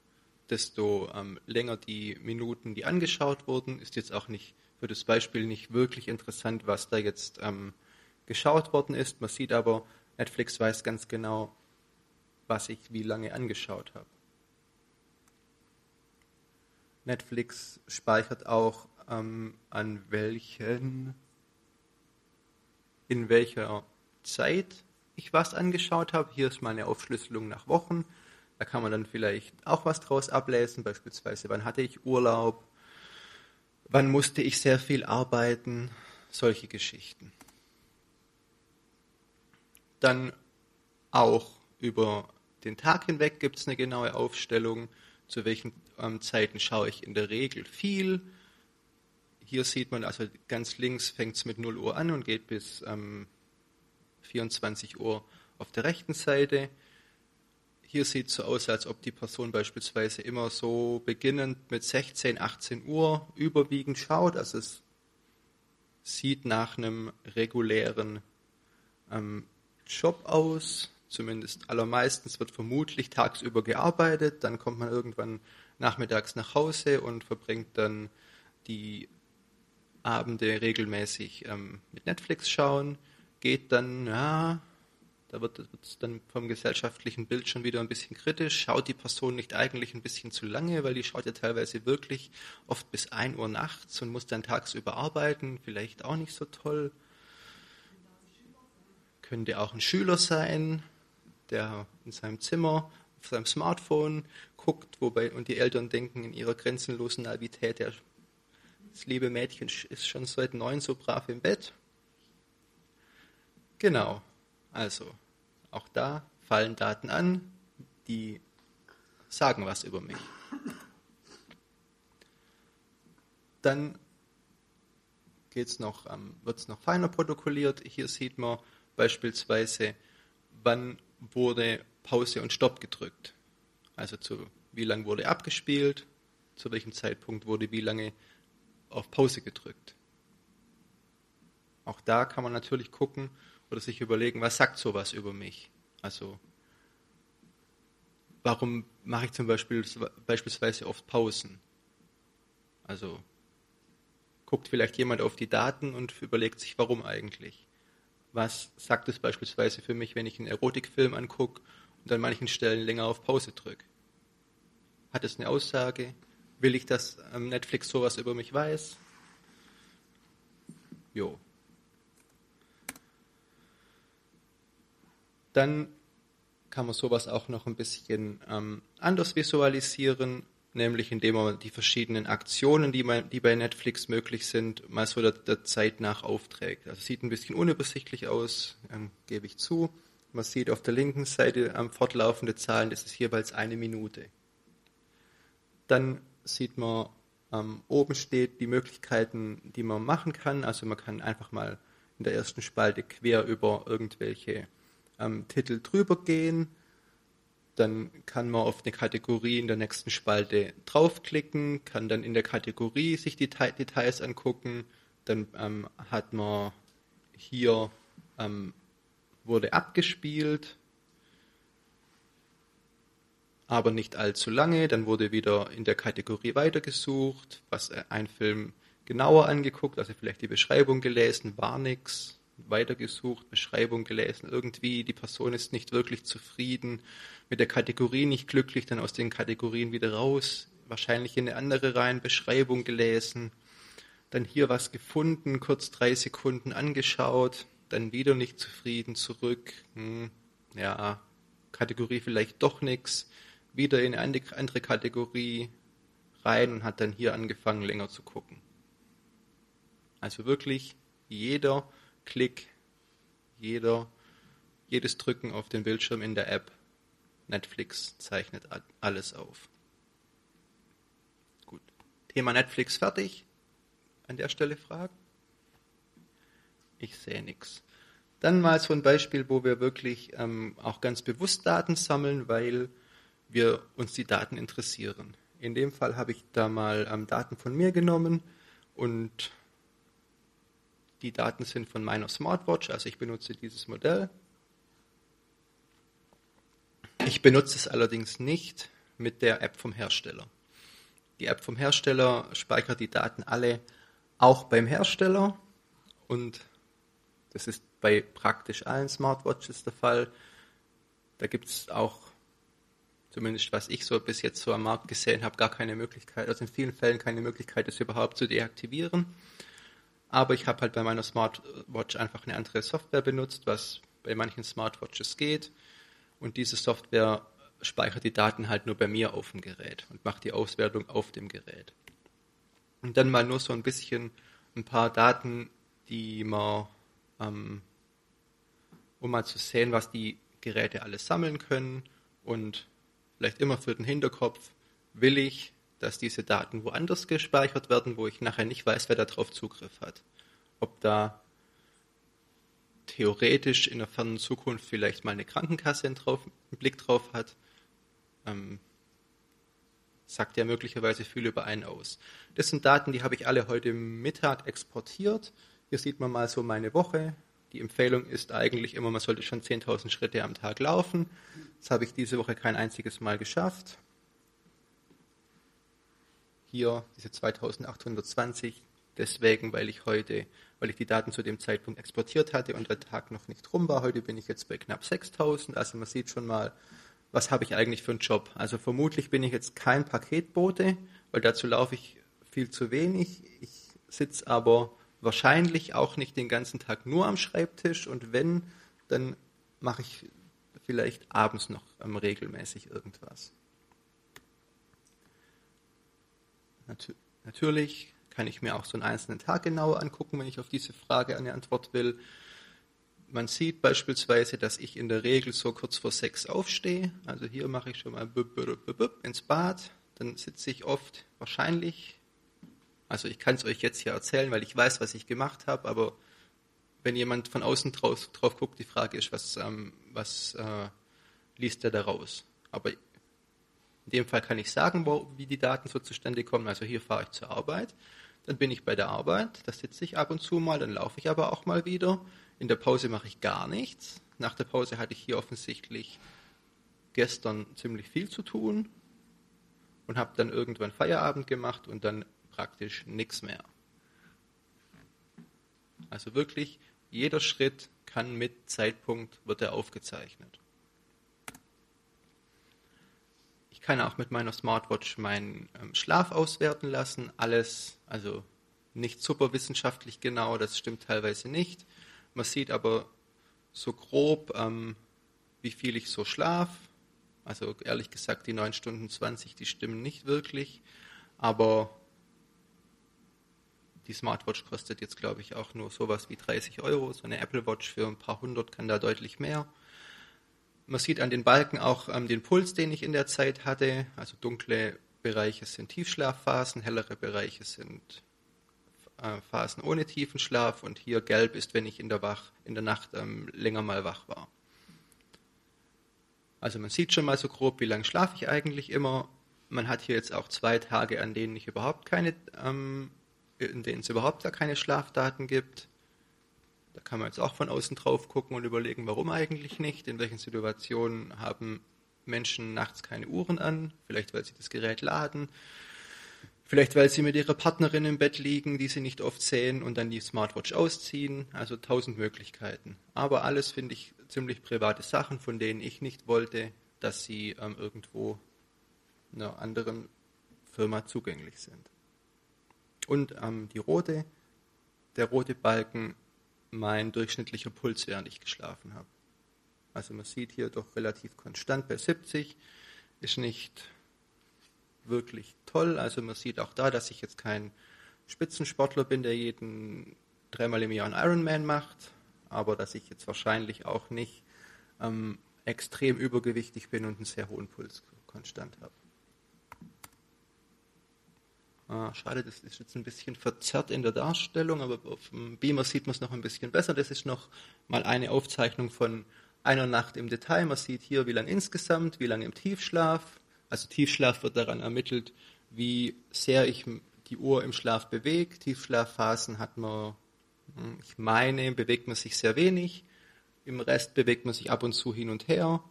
desto ähm, länger die Minuten, die angeschaut wurden. Ist jetzt auch nicht für das Beispiel nicht wirklich interessant, was da jetzt ähm, geschaut worden ist. Man sieht aber, Netflix weiß ganz genau, was ich wie lange angeschaut habe. Netflix speichert auch, ähm, an welchen in welcher Zeit ich was angeschaut habe. Hier ist meine Aufschlüsselung nach Wochen. Da kann man dann vielleicht auch was draus ablesen, beispielsweise wann hatte ich Urlaub, wann musste ich sehr viel arbeiten, solche Geschichten. Dann auch über den Tag hinweg gibt es eine genaue Aufstellung, zu welchen ähm, Zeiten schaue ich in der Regel viel. Hier sieht man also ganz links fängt es mit 0 Uhr an und geht bis ähm, 24 Uhr auf der rechten Seite. Hier sieht es so aus, als ob die Person beispielsweise immer so beginnend mit 16, 18 Uhr überwiegend schaut. Also es sieht nach einem regulären ähm, Job aus. Zumindest allermeistens wird vermutlich tagsüber gearbeitet. Dann kommt man irgendwann nachmittags nach Hause und verbringt dann die Abende regelmäßig ähm, mit Netflix schauen. Geht dann, ja, da wird es dann vom gesellschaftlichen Bild schon wieder ein bisschen kritisch. Schaut die Person nicht eigentlich ein bisschen zu lange, weil die schaut ja teilweise wirklich oft bis 1 Uhr nachts und muss dann tagsüber arbeiten. Vielleicht auch nicht so toll. Könnte auch ein Schüler sein, der in seinem Zimmer auf seinem Smartphone guckt, wobei und die Eltern denken in ihrer grenzenlosen Naivität, ja, das liebe Mädchen ist schon seit neun so brav im Bett. Genau, also auch da fallen Daten an, die sagen was über mich. Dann ähm, wird es noch feiner protokolliert. Hier sieht man beispielsweise, wann wurde Pause und Stopp gedrückt. Also zu wie lange wurde abgespielt, zu welchem Zeitpunkt wurde wie lange auf Pause gedrückt. Auch da kann man natürlich gucken oder sich überlegen, was sagt sowas über mich? Also warum mache ich zum Beispiel beispielsweise oft Pausen? Also guckt vielleicht jemand auf die Daten und überlegt sich, warum eigentlich? Was sagt es beispielsweise für mich, wenn ich einen Erotikfilm angucke und an manchen Stellen länger auf Pause drücke? Hat es eine Aussage? Will ich, dass ähm, Netflix sowas über mich weiß? Jo. Dann kann man sowas auch noch ein bisschen ähm, anders visualisieren, nämlich indem man die verschiedenen Aktionen, die, man, die bei Netflix möglich sind, mal so der, der Zeit nach aufträgt. Also sieht ein bisschen unübersichtlich aus, ähm, gebe ich zu. Man sieht auf der linken Seite ähm, fortlaufende Zahlen, das ist jeweils eine Minute. Dann sieht man, ähm, oben steht die Möglichkeiten, die man machen kann. Also man kann einfach mal in der ersten Spalte quer über irgendwelche ähm, Titel drüber gehen. Dann kann man auf eine Kategorie in der nächsten Spalte draufklicken, kann dann in der Kategorie sich die Details angucken. Dann ähm, hat man hier ähm, wurde abgespielt, aber nicht allzu lange. Dann wurde wieder in der Kategorie weitergesucht, was äh, ein Film genauer angeguckt, also vielleicht die Beschreibung gelesen, war nichts, weitergesucht, Beschreibung gelesen, irgendwie die Person ist nicht wirklich zufrieden, mit der Kategorie nicht glücklich, dann aus den Kategorien wieder raus, wahrscheinlich in eine andere rein, Beschreibung gelesen, dann hier was gefunden, kurz drei Sekunden angeschaut, dann wieder nicht zufrieden, zurück, hm, ja, Kategorie vielleicht doch nichts, wieder in eine andere Kategorie rein und hat dann hier angefangen, länger zu gucken. Also wirklich jeder Klick, jeder, jedes Drücken auf den Bildschirm in der App Netflix zeichnet alles auf. Gut. Thema Netflix fertig. An der Stelle Fragen? Ich sehe nichts. Dann mal so ein Beispiel, wo wir wirklich ähm, auch ganz bewusst Daten sammeln, weil wir uns die Daten interessieren. In dem Fall habe ich da mal ähm, Daten von mir genommen und die Daten sind von meiner Smartwatch, also ich benutze dieses Modell. Ich benutze es allerdings nicht mit der App vom Hersteller. Die App vom Hersteller speichert die Daten alle auch beim Hersteller und das ist bei praktisch allen Smartwatches der Fall. Da gibt es auch zumindest was ich so bis jetzt so am Markt gesehen habe, gar keine Möglichkeit, also in vielen Fällen keine Möglichkeit, das überhaupt zu deaktivieren. aber ich habe halt bei meiner Smartwatch einfach eine andere Software benutzt, was bei manchen Smartwatches geht. Und diese Software speichert die Daten halt nur bei mir auf dem Gerät und macht die Auswertung auf dem Gerät. Und dann mal nur so ein bisschen ein paar Daten, die man, ähm, um mal zu sehen, was die Geräte alles sammeln können und vielleicht immer für den Hinterkopf, will ich, dass diese Daten woanders gespeichert werden, wo ich nachher nicht weiß, wer darauf Zugriff hat. Ob da theoretisch in der fernen Zukunft vielleicht mal eine Krankenkasse einen, drauf, einen Blick drauf hat, ähm, sagt ja möglicherweise viel über einen aus. Das sind Daten, die habe ich alle heute Mittag exportiert. Hier sieht man mal so meine Woche. Die Empfehlung ist eigentlich immer, man sollte schon 10.000 Schritte am Tag laufen. Das habe ich diese Woche kein einziges Mal geschafft. Hier diese 2820, deswegen, weil ich heute, weil ich die Daten zu dem Zeitpunkt exportiert hatte und der Tag noch nicht rum war. Heute bin ich jetzt bei knapp 6000. Also man sieht schon mal, was habe ich eigentlich für einen Job. Also vermutlich bin ich jetzt kein Paketbote, weil dazu laufe ich viel zu wenig. Ich sitze aber wahrscheinlich auch nicht den ganzen Tag nur am Schreibtisch und wenn, dann mache ich vielleicht abends noch ähm, regelmäßig irgendwas. Natürlich kann ich mir auch so einen einzelnen Tag genauer angucken, wenn ich auf diese Frage eine Antwort will. Man sieht beispielsweise, dass ich in der Regel so kurz vor sechs aufstehe. Also hier mache ich schon mal ins Bad. Dann sitze ich oft wahrscheinlich, also ich kann es euch jetzt hier erzählen, weil ich weiß, was ich gemacht habe, aber wenn jemand von außen drauf, drauf guckt, die Frage ist, was, ähm, was äh, liest er daraus? Aber in dem Fall kann ich sagen, wo, wie die Daten so zustande kommen. Also hier fahre ich zur Arbeit, dann bin ich bei der Arbeit, da sitze ich ab und zu mal, dann laufe ich aber auch mal wieder. In der Pause mache ich gar nichts. Nach der Pause hatte ich hier offensichtlich gestern ziemlich viel zu tun und habe dann irgendwann Feierabend gemacht und dann praktisch nichts mehr. Also wirklich, jeder Schritt kann mit Zeitpunkt, wird er aufgezeichnet. Ich kann auch mit meiner Smartwatch meinen ähm, Schlaf auswerten lassen. Alles, also nicht super wissenschaftlich genau, das stimmt teilweise nicht. Man sieht aber so grob, ähm, wie viel ich so schlaf. Also ehrlich gesagt, die 9 Stunden 20, die stimmen nicht wirklich. Aber die Smartwatch kostet jetzt, glaube ich, auch nur sowas wie 30 Euro. So eine Apple Watch für ein paar hundert kann da deutlich mehr. Man sieht an den Balken auch ähm, den Puls, den ich in der Zeit hatte. Also dunkle Bereiche sind Tiefschlafphasen, hellere Bereiche sind äh, Phasen ohne tiefen Schlaf und hier gelb ist, wenn ich in der, Wach, in der Nacht ähm, länger mal wach war. Also man sieht schon mal so grob, wie lange schlafe ich eigentlich immer. Man hat hier jetzt auch zwei Tage, an denen ich überhaupt keine, ähm, in denen es überhaupt gar keine Schlafdaten gibt. Da kann man jetzt auch von außen drauf gucken und überlegen, warum eigentlich nicht. In welchen Situationen haben Menschen nachts keine Uhren an? Vielleicht weil sie das Gerät laden. Vielleicht, weil sie mit ihrer Partnerin im Bett liegen, die sie nicht oft sehen und dann die Smartwatch ausziehen. Also tausend Möglichkeiten. Aber alles finde ich ziemlich private Sachen, von denen ich nicht wollte, dass sie ähm, irgendwo einer anderen Firma zugänglich sind. Und ähm, die rote, der rote Balken, mein durchschnittlicher Puls, während ich geschlafen habe. Also man sieht hier doch relativ konstant bei 70, ist nicht wirklich toll. Also man sieht auch da, dass ich jetzt kein Spitzensportler bin, der jeden dreimal im Jahr einen Ironman macht, aber dass ich jetzt wahrscheinlich auch nicht ähm, extrem übergewichtig bin und einen sehr hohen Puls konstant habe. Ah, schade, das ist jetzt ein bisschen verzerrt in der Darstellung, aber auf dem Beamer sieht man es noch ein bisschen besser. Das ist noch mal eine Aufzeichnung von einer Nacht im Detail. Man sieht hier, wie lange insgesamt, wie lange im Tiefschlaf, also Tiefschlaf wird daran ermittelt, wie sehr ich die Uhr im Schlaf bewege. Tiefschlafphasen hat man, hm, ich meine, bewegt man sich sehr wenig. Im Rest bewegt man sich ab und zu hin und her.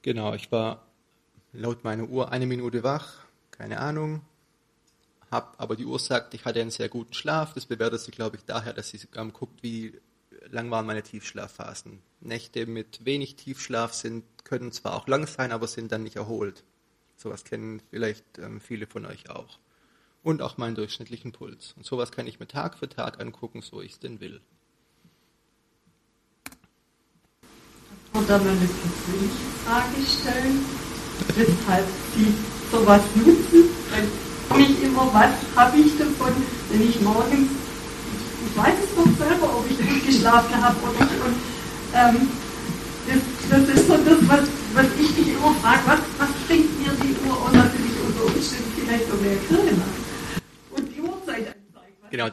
Genau, ich war laut meiner Uhr eine Minute wach, keine Ahnung. Hab, aber die Uhr sagt, ich hatte einen sehr guten Schlaf. Das bewertet sie, glaube ich, daher, dass sie ähm, guckt, wie lang waren meine Tiefschlafphasen. Nächte mit wenig Tiefschlaf sind, können zwar auch lang sein, aber sind dann nicht erholt. Sowas kennen vielleicht ähm, viele von euch auch. und auch meinen durchschnittlichen Puls. Und sowas kann ich mir Tag für Tag angucken, so ich es denn will. Oder mal eine persönliche Frage stellen, weshalb Sie sowas nutzen? Weil ich immer, was habe ich davon, wenn ich morgens, ich weiß es doch selber, ob ich gut geschlafen habe oder nicht. Und, ähm, das, das, ist so das, was, was ich mich immer frage, was, was bringt mir die Uhr und natürlich unter Umständen vielleicht auch mehr Kirche Und die Uhrzeit anzeigt. Genau.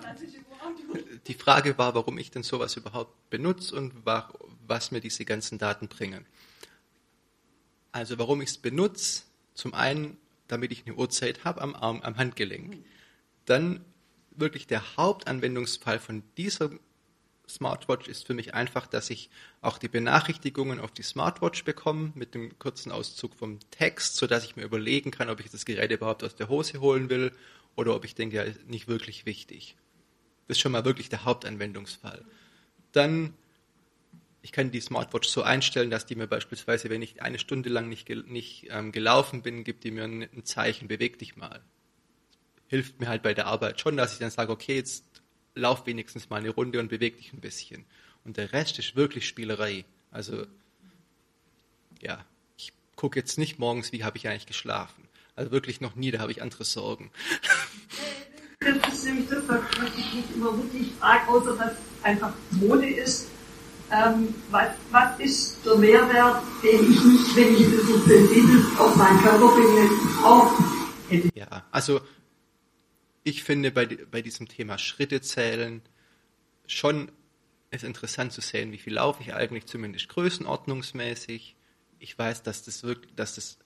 Die Frage war, warum ich denn sowas überhaupt benutze und was mir diese ganzen Daten bringen. Also warum ich es benutze, zum einen, damit ich eine Uhrzeit habe am Arm, am Handgelenk. Dann wirklich der Hauptanwendungsfall von dieser Smartwatch ist für mich einfach, dass ich auch die Benachrichtigungen auf die Smartwatch bekomme mit dem kurzen Auszug vom Text, sodass ich mir überlegen kann, ob ich das Gerät überhaupt aus der Hose holen will oder ob ich denke, ja, nicht wirklich wichtig. Das ist schon mal wirklich der Hauptanwendungsfall. Dann, ich kann die Smartwatch so einstellen, dass die mir beispielsweise, wenn ich eine Stunde lang nicht, nicht ähm, gelaufen bin, gibt die mir ein, ein Zeichen, beweg dich mal. Hilft mir halt bei der Arbeit schon, dass ich dann sage, okay, jetzt lauf wenigstens mal eine Runde und beweg dich ein bisschen. Und der Rest ist wirklich Spielerei. Also, ja, ich gucke jetzt nicht morgens, wie habe ich eigentlich geschlafen. Also wirklich noch nie, da habe ich andere Sorgen. Das ist nämlich das, was ich mich immer wirklich frage, außer dass es einfach Mode ist. Ähm, was, was ist der Mehrwert, den ich nicht, wenn ich ein bisschen sensibel auf meinen Körper bin, auch hätte? Ja, also ich finde bei, bei diesem Thema Schritte zählen schon ist interessant zu sehen, wie viel laufe ich eigentlich, zumindest größenordnungsmäßig. Ich weiß, dass das wirklich, dass das,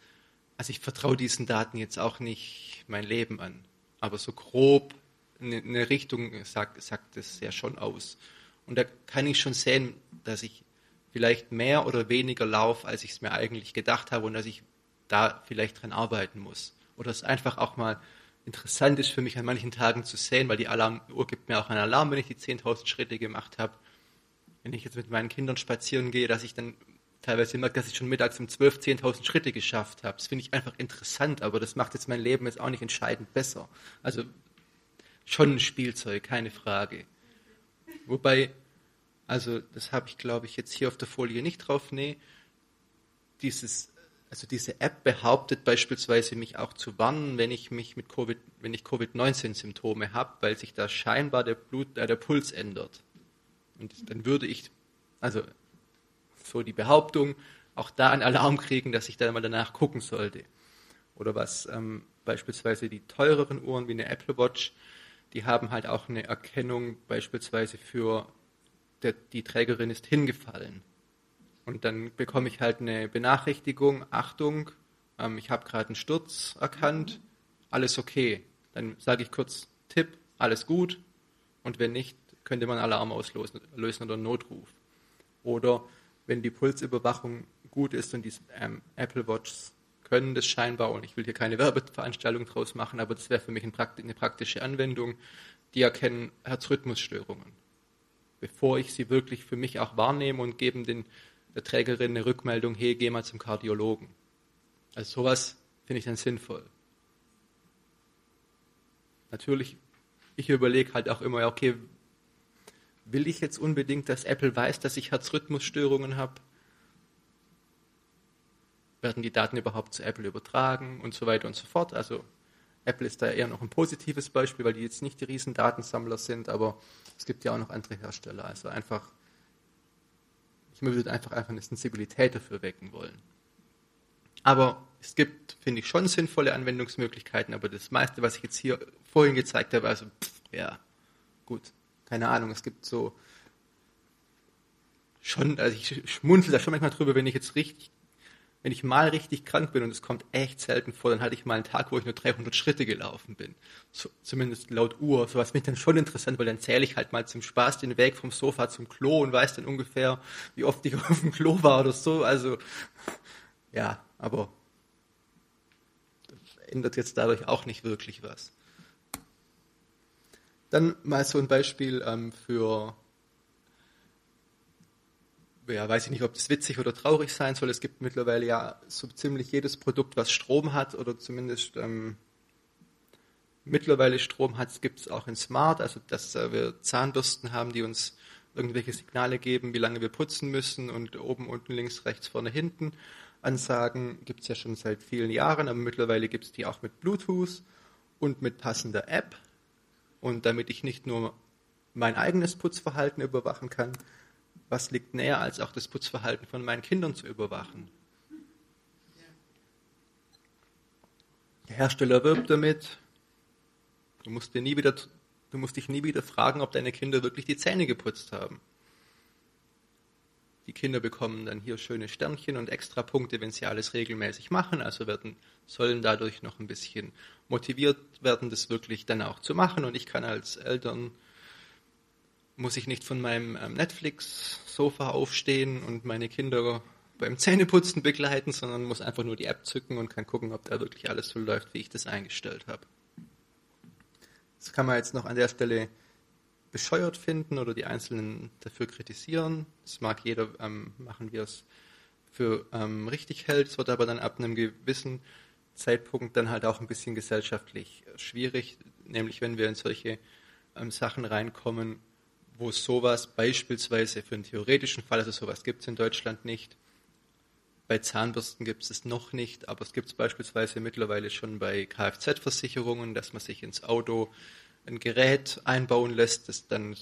also ich vertraue diesen Daten jetzt auch nicht mein Leben an, aber so grob eine, eine Richtung sagt, sagt es ja schon aus. Und da kann ich schon sehen, dass ich vielleicht mehr oder weniger laufe, als ich es mir eigentlich gedacht habe und dass ich da vielleicht dran arbeiten muss. Oder es einfach auch mal interessant ist für mich an manchen Tagen zu sehen, weil die Alarmuhr gibt mir auch einen Alarm, wenn ich die 10.000 Schritte gemacht habe. Wenn ich jetzt mit meinen Kindern spazieren gehe, dass ich dann teilweise merke, dass ich schon mittags um 12 10.000 Schritte geschafft habe. Das finde ich einfach interessant, aber das macht jetzt mein Leben jetzt auch nicht entscheidend besser. Also schon ein Spielzeug, keine Frage. Wobei, also das habe ich glaube ich jetzt hier auf der Folie nicht drauf, nee, dieses also diese App behauptet beispielsweise mich auch zu warnen, wenn ich mich mit Covid, wenn ich Covid-19-Symptome habe, weil sich da scheinbar der Blut, äh, der Puls ändert. Und dann würde ich, also so die Behauptung, auch da einen Alarm kriegen, dass ich da mal danach gucken sollte. Oder was ähm, beispielsweise die teureren Uhren wie eine Apple Watch, die haben halt auch eine Erkennung beispielsweise für der, die Trägerin ist hingefallen. Und dann bekomme ich halt eine Benachrichtigung, Achtung, ähm, ich habe gerade einen Sturz erkannt, alles okay. Dann sage ich kurz Tipp, alles gut. Und wenn nicht, könnte man Alarm auslösen lösen oder Notruf. Oder wenn die Pulsüberwachung gut ist und die ähm, Apple Watches können das scheinbar, und ich will hier keine Werbeveranstaltung draus machen, aber das wäre für mich eine praktische Anwendung, die erkennen Herzrhythmusstörungen. Bevor ich sie wirklich für mich auch wahrnehme und geben den der Trägerin eine Rückmeldung, hey, geh mal zum Kardiologen. Also sowas finde ich dann sinnvoll. Natürlich, ich überlege halt auch immer, okay, will ich jetzt unbedingt, dass Apple weiß, dass ich Herzrhythmusstörungen habe? Werden die Daten überhaupt zu Apple übertragen und so weiter und so fort? Also Apple ist da eher noch ein positives Beispiel, weil die jetzt nicht die riesen Datensammler sind, aber es gibt ja auch noch andere Hersteller. Also einfach ich würde einfach, einfach eine Sensibilität dafür wecken wollen. Aber es gibt, finde ich, schon sinnvolle Anwendungsmöglichkeiten, aber das meiste, was ich jetzt hier vorhin gezeigt habe, also, pff, ja, gut, keine Ahnung, es gibt so schon, also ich schmunzel da schon manchmal drüber, wenn ich jetzt richtig wenn ich mal richtig krank bin und es kommt echt selten vor, dann hatte ich mal einen Tag, wo ich nur 300 Schritte gelaufen bin. So, zumindest laut Uhr. Sowas finde ich dann schon interessant, weil dann zähle ich halt mal zum Spaß den Weg vom Sofa zum Klo und weiß dann ungefähr, wie oft ich auf dem Klo war oder so. Also, ja, aber ändert jetzt dadurch auch nicht wirklich was. Dann mal so ein Beispiel ähm, für ja, weiß ich nicht, ob das witzig oder traurig sein soll. Es gibt mittlerweile ja so ziemlich jedes Produkt, was Strom hat oder zumindest ähm, mittlerweile Strom hat, gibt es auch in Smart, also dass äh, wir Zahnbürsten haben, die uns irgendwelche Signale geben, wie lange wir putzen müssen und oben, unten, links, rechts, vorne, hinten. Ansagen gibt es ja schon seit vielen Jahren, aber mittlerweile gibt es die auch mit Bluetooth und mit passender App. Und damit ich nicht nur mein eigenes Putzverhalten überwachen kann, was liegt näher, als auch das Putzverhalten von meinen Kindern zu überwachen? Der Hersteller wirbt damit, du musst, dir nie wieder, du musst dich nie wieder fragen, ob deine Kinder wirklich die Zähne geputzt haben. Die Kinder bekommen dann hier schöne Sternchen und extra Punkte, wenn sie alles regelmäßig machen, also werden, sollen dadurch noch ein bisschen motiviert werden, das wirklich dann auch zu machen. Und ich kann als Eltern, muss ich nicht von meinem ähm, Netflix-Sofa aufstehen und meine Kinder beim Zähneputzen begleiten, sondern muss einfach nur die App zücken und kann gucken, ob da wirklich alles so läuft, wie ich das eingestellt habe. Das kann man jetzt noch an der Stelle bescheuert finden oder die Einzelnen dafür kritisieren. Das mag jeder ähm, machen, wie er es für ähm, richtig hält. Es wird aber dann ab einem gewissen Zeitpunkt dann halt auch ein bisschen gesellschaftlich schwierig, nämlich wenn wir in solche ähm, Sachen reinkommen, wo sowas beispielsweise für einen theoretischen Fall, also sowas gibt es in Deutschland nicht, bei Zahnbürsten gibt es es noch nicht, aber es gibt es beispielsweise mittlerweile schon bei Kfz-Versicherungen, dass man sich ins Auto ein Gerät einbauen lässt, das dann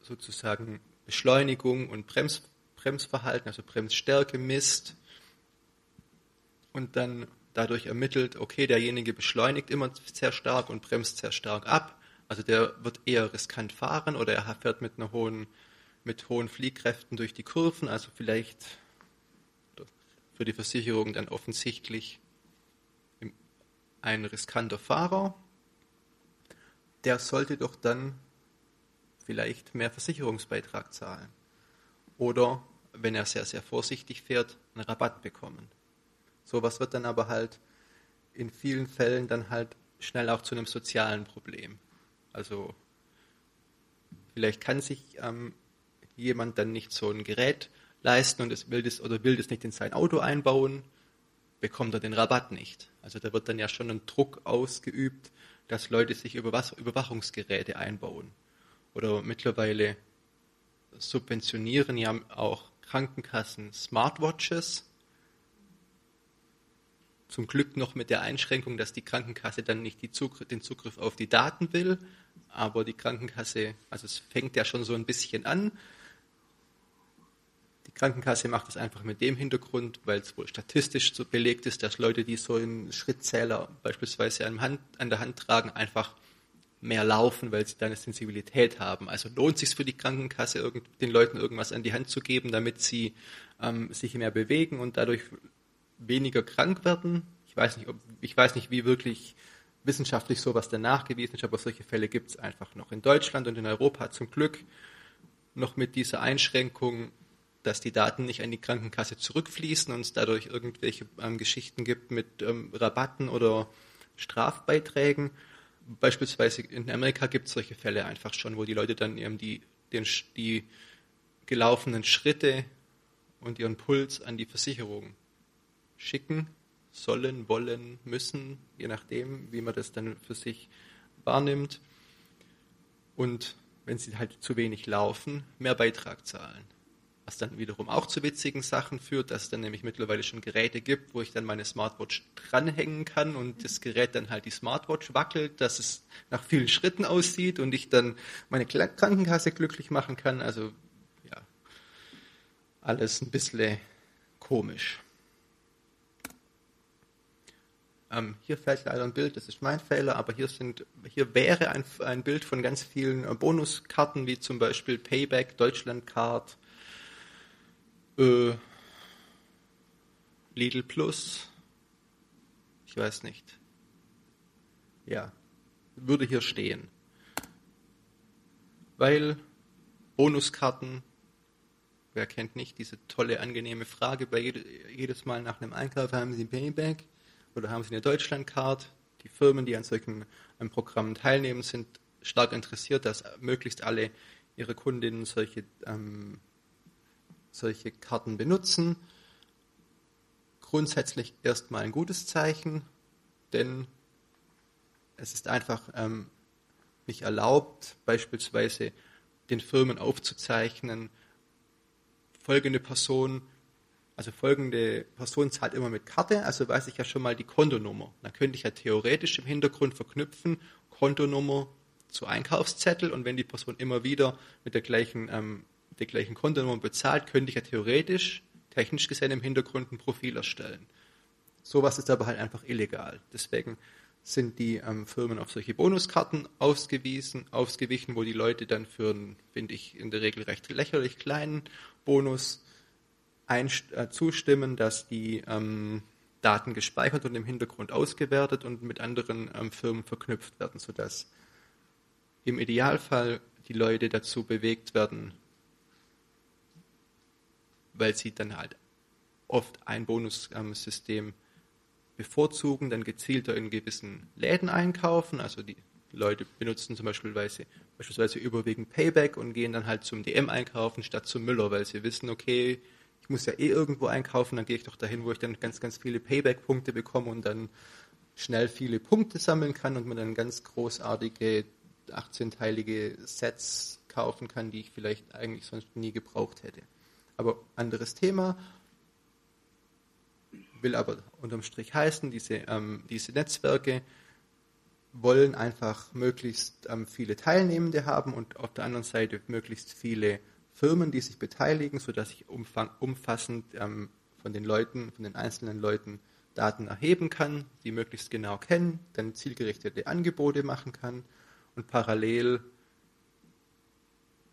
sozusagen Beschleunigung und Brems, Bremsverhalten, also Bremsstärke misst und dann dadurch ermittelt, okay, derjenige beschleunigt immer sehr stark und bremst sehr stark ab. Also der wird eher riskant fahren oder er fährt mit einer hohen, mit hohen Fliehkräften durch die Kurven, also vielleicht für die Versicherung dann offensichtlich ein riskanter Fahrer der sollte doch dann vielleicht mehr Versicherungsbeitrag zahlen. Oder, wenn er sehr, sehr vorsichtig fährt, einen Rabatt bekommen. Sowas wird dann aber halt in vielen Fällen dann halt schnell auch zu einem sozialen Problem. Also vielleicht kann sich ähm, jemand dann nicht so ein Gerät leisten und es will das oder will das nicht in sein Auto einbauen, bekommt er den Rabatt nicht. Also da wird dann ja schon ein Druck ausgeübt, dass Leute sich Überwachungsgeräte einbauen. Oder mittlerweile subventionieren ja auch Krankenkassen Smartwatches. Zum Glück noch mit der Einschränkung, dass die Krankenkasse dann nicht Zugriff, den Zugriff auf die Daten will. Aber die Krankenkasse, also es fängt ja schon so ein bisschen an, die Krankenkasse macht das einfach mit dem Hintergrund, weil es wohl statistisch so belegt ist, dass Leute, die so einen Schrittzähler beispielsweise an, Hand, an der Hand tragen, einfach mehr laufen, weil sie da eine Sensibilität haben. Also lohnt es sich für die Krankenkasse, irgend, den Leuten irgendwas an die Hand zu geben, damit sie ähm, sich mehr bewegen und dadurch weniger krank werden. Ich weiß nicht, ob, ich weiß nicht, wie wirklich wissenschaftlich sowas denn nachgewiesen ist, aber solche Fälle gibt es einfach noch in Deutschland und in Europa zum Glück noch mit dieser Einschränkung dass die Daten nicht an die Krankenkasse zurückfließen und es dadurch irgendwelche ähm, Geschichten gibt mit ähm, Rabatten oder Strafbeiträgen. Beispielsweise in Amerika gibt es solche Fälle einfach schon, wo die Leute dann eben die, den, die gelaufenen Schritte und ihren Puls an die Versicherung schicken sollen, wollen, müssen, je nachdem, wie man das dann für sich wahrnimmt. Und wenn sie halt zu wenig laufen, mehr Beitrag zahlen was dann wiederum auch zu witzigen Sachen führt, dass es dann nämlich mittlerweile schon Geräte gibt, wo ich dann meine Smartwatch dranhängen kann und das Gerät dann halt die Smartwatch wackelt, dass es nach vielen Schritten aussieht und ich dann meine Krankenkasse glücklich machen kann. Also ja, alles ein bisschen komisch. Ähm, hier fällt leider ein Bild, das ist mein Fehler, aber hier, sind, hier wäre ein, ein Bild von ganz vielen äh, Bonuskarten, wie zum Beispiel Payback, Deutschlandcard, äh, Lidl Plus. Ich weiß nicht. Ja, würde hier stehen. Weil Bonuskarten, wer kennt nicht diese tolle, angenehme Frage bei jede, jedes Mal nach einem Einkauf, haben Sie Payback oder haben Sie eine Deutschlandcard? Die Firmen, die an solchen an Programmen teilnehmen, sind stark interessiert, dass möglichst alle ihre Kundinnen solche ähm, solche Karten benutzen. Grundsätzlich erstmal ein gutes Zeichen, denn es ist einfach ähm, nicht erlaubt, beispielsweise den Firmen aufzuzeichnen, folgende Person, also folgende Person zahlt immer mit Karte, also weiß ich ja schon mal die Kontonummer. Dann könnte ich ja theoretisch im Hintergrund verknüpfen, Kontonummer zu Einkaufszettel und wenn die Person immer wieder mit der gleichen, ähm, der gleichen Kontonummer bezahlt, könnte ich ja theoretisch, technisch gesehen im Hintergrund ein Profil erstellen. Sowas ist aber halt einfach illegal. Deswegen sind die ähm, Firmen auf solche Bonuskarten ausgewiesen, ausgewichen, wo die Leute dann für einen, finde ich, in der Regel recht lächerlich kleinen Bonus äh, zustimmen, dass die ähm, Daten gespeichert und im Hintergrund ausgewertet und mit anderen ähm, Firmen verknüpft werden, sodass im Idealfall die Leute dazu bewegt werden, weil sie dann halt oft ein Bonussystem ähm, bevorzugen, dann gezielter in gewissen Läden einkaufen. Also die Leute benutzen zum Beispiel beispielsweise überwiegend Payback und gehen dann halt zum DM einkaufen statt zum Müller, weil sie wissen, okay, ich muss ja eh irgendwo einkaufen, dann gehe ich doch dahin, wo ich dann ganz, ganz viele Payback-Punkte bekomme und dann schnell viele Punkte sammeln kann und man dann ganz großartige 18-teilige Sets kaufen kann, die ich vielleicht eigentlich sonst nie gebraucht hätte. Aber anderes Thema will aber unterm Strich heißen, diese, ähm, diese Netzwerke wollen einfach möglichst ähm, viele Teilnehmende haben und auf der anderen Seite möglichst viele Firmen, die sich beteiligen, sodass ich umfang, umfassend ähm, von den Leuten, von den einzelnen Leuten Daten erheben kann, die möglichst genau kennen, dann zielgerichtete Angebote machen kann und parallel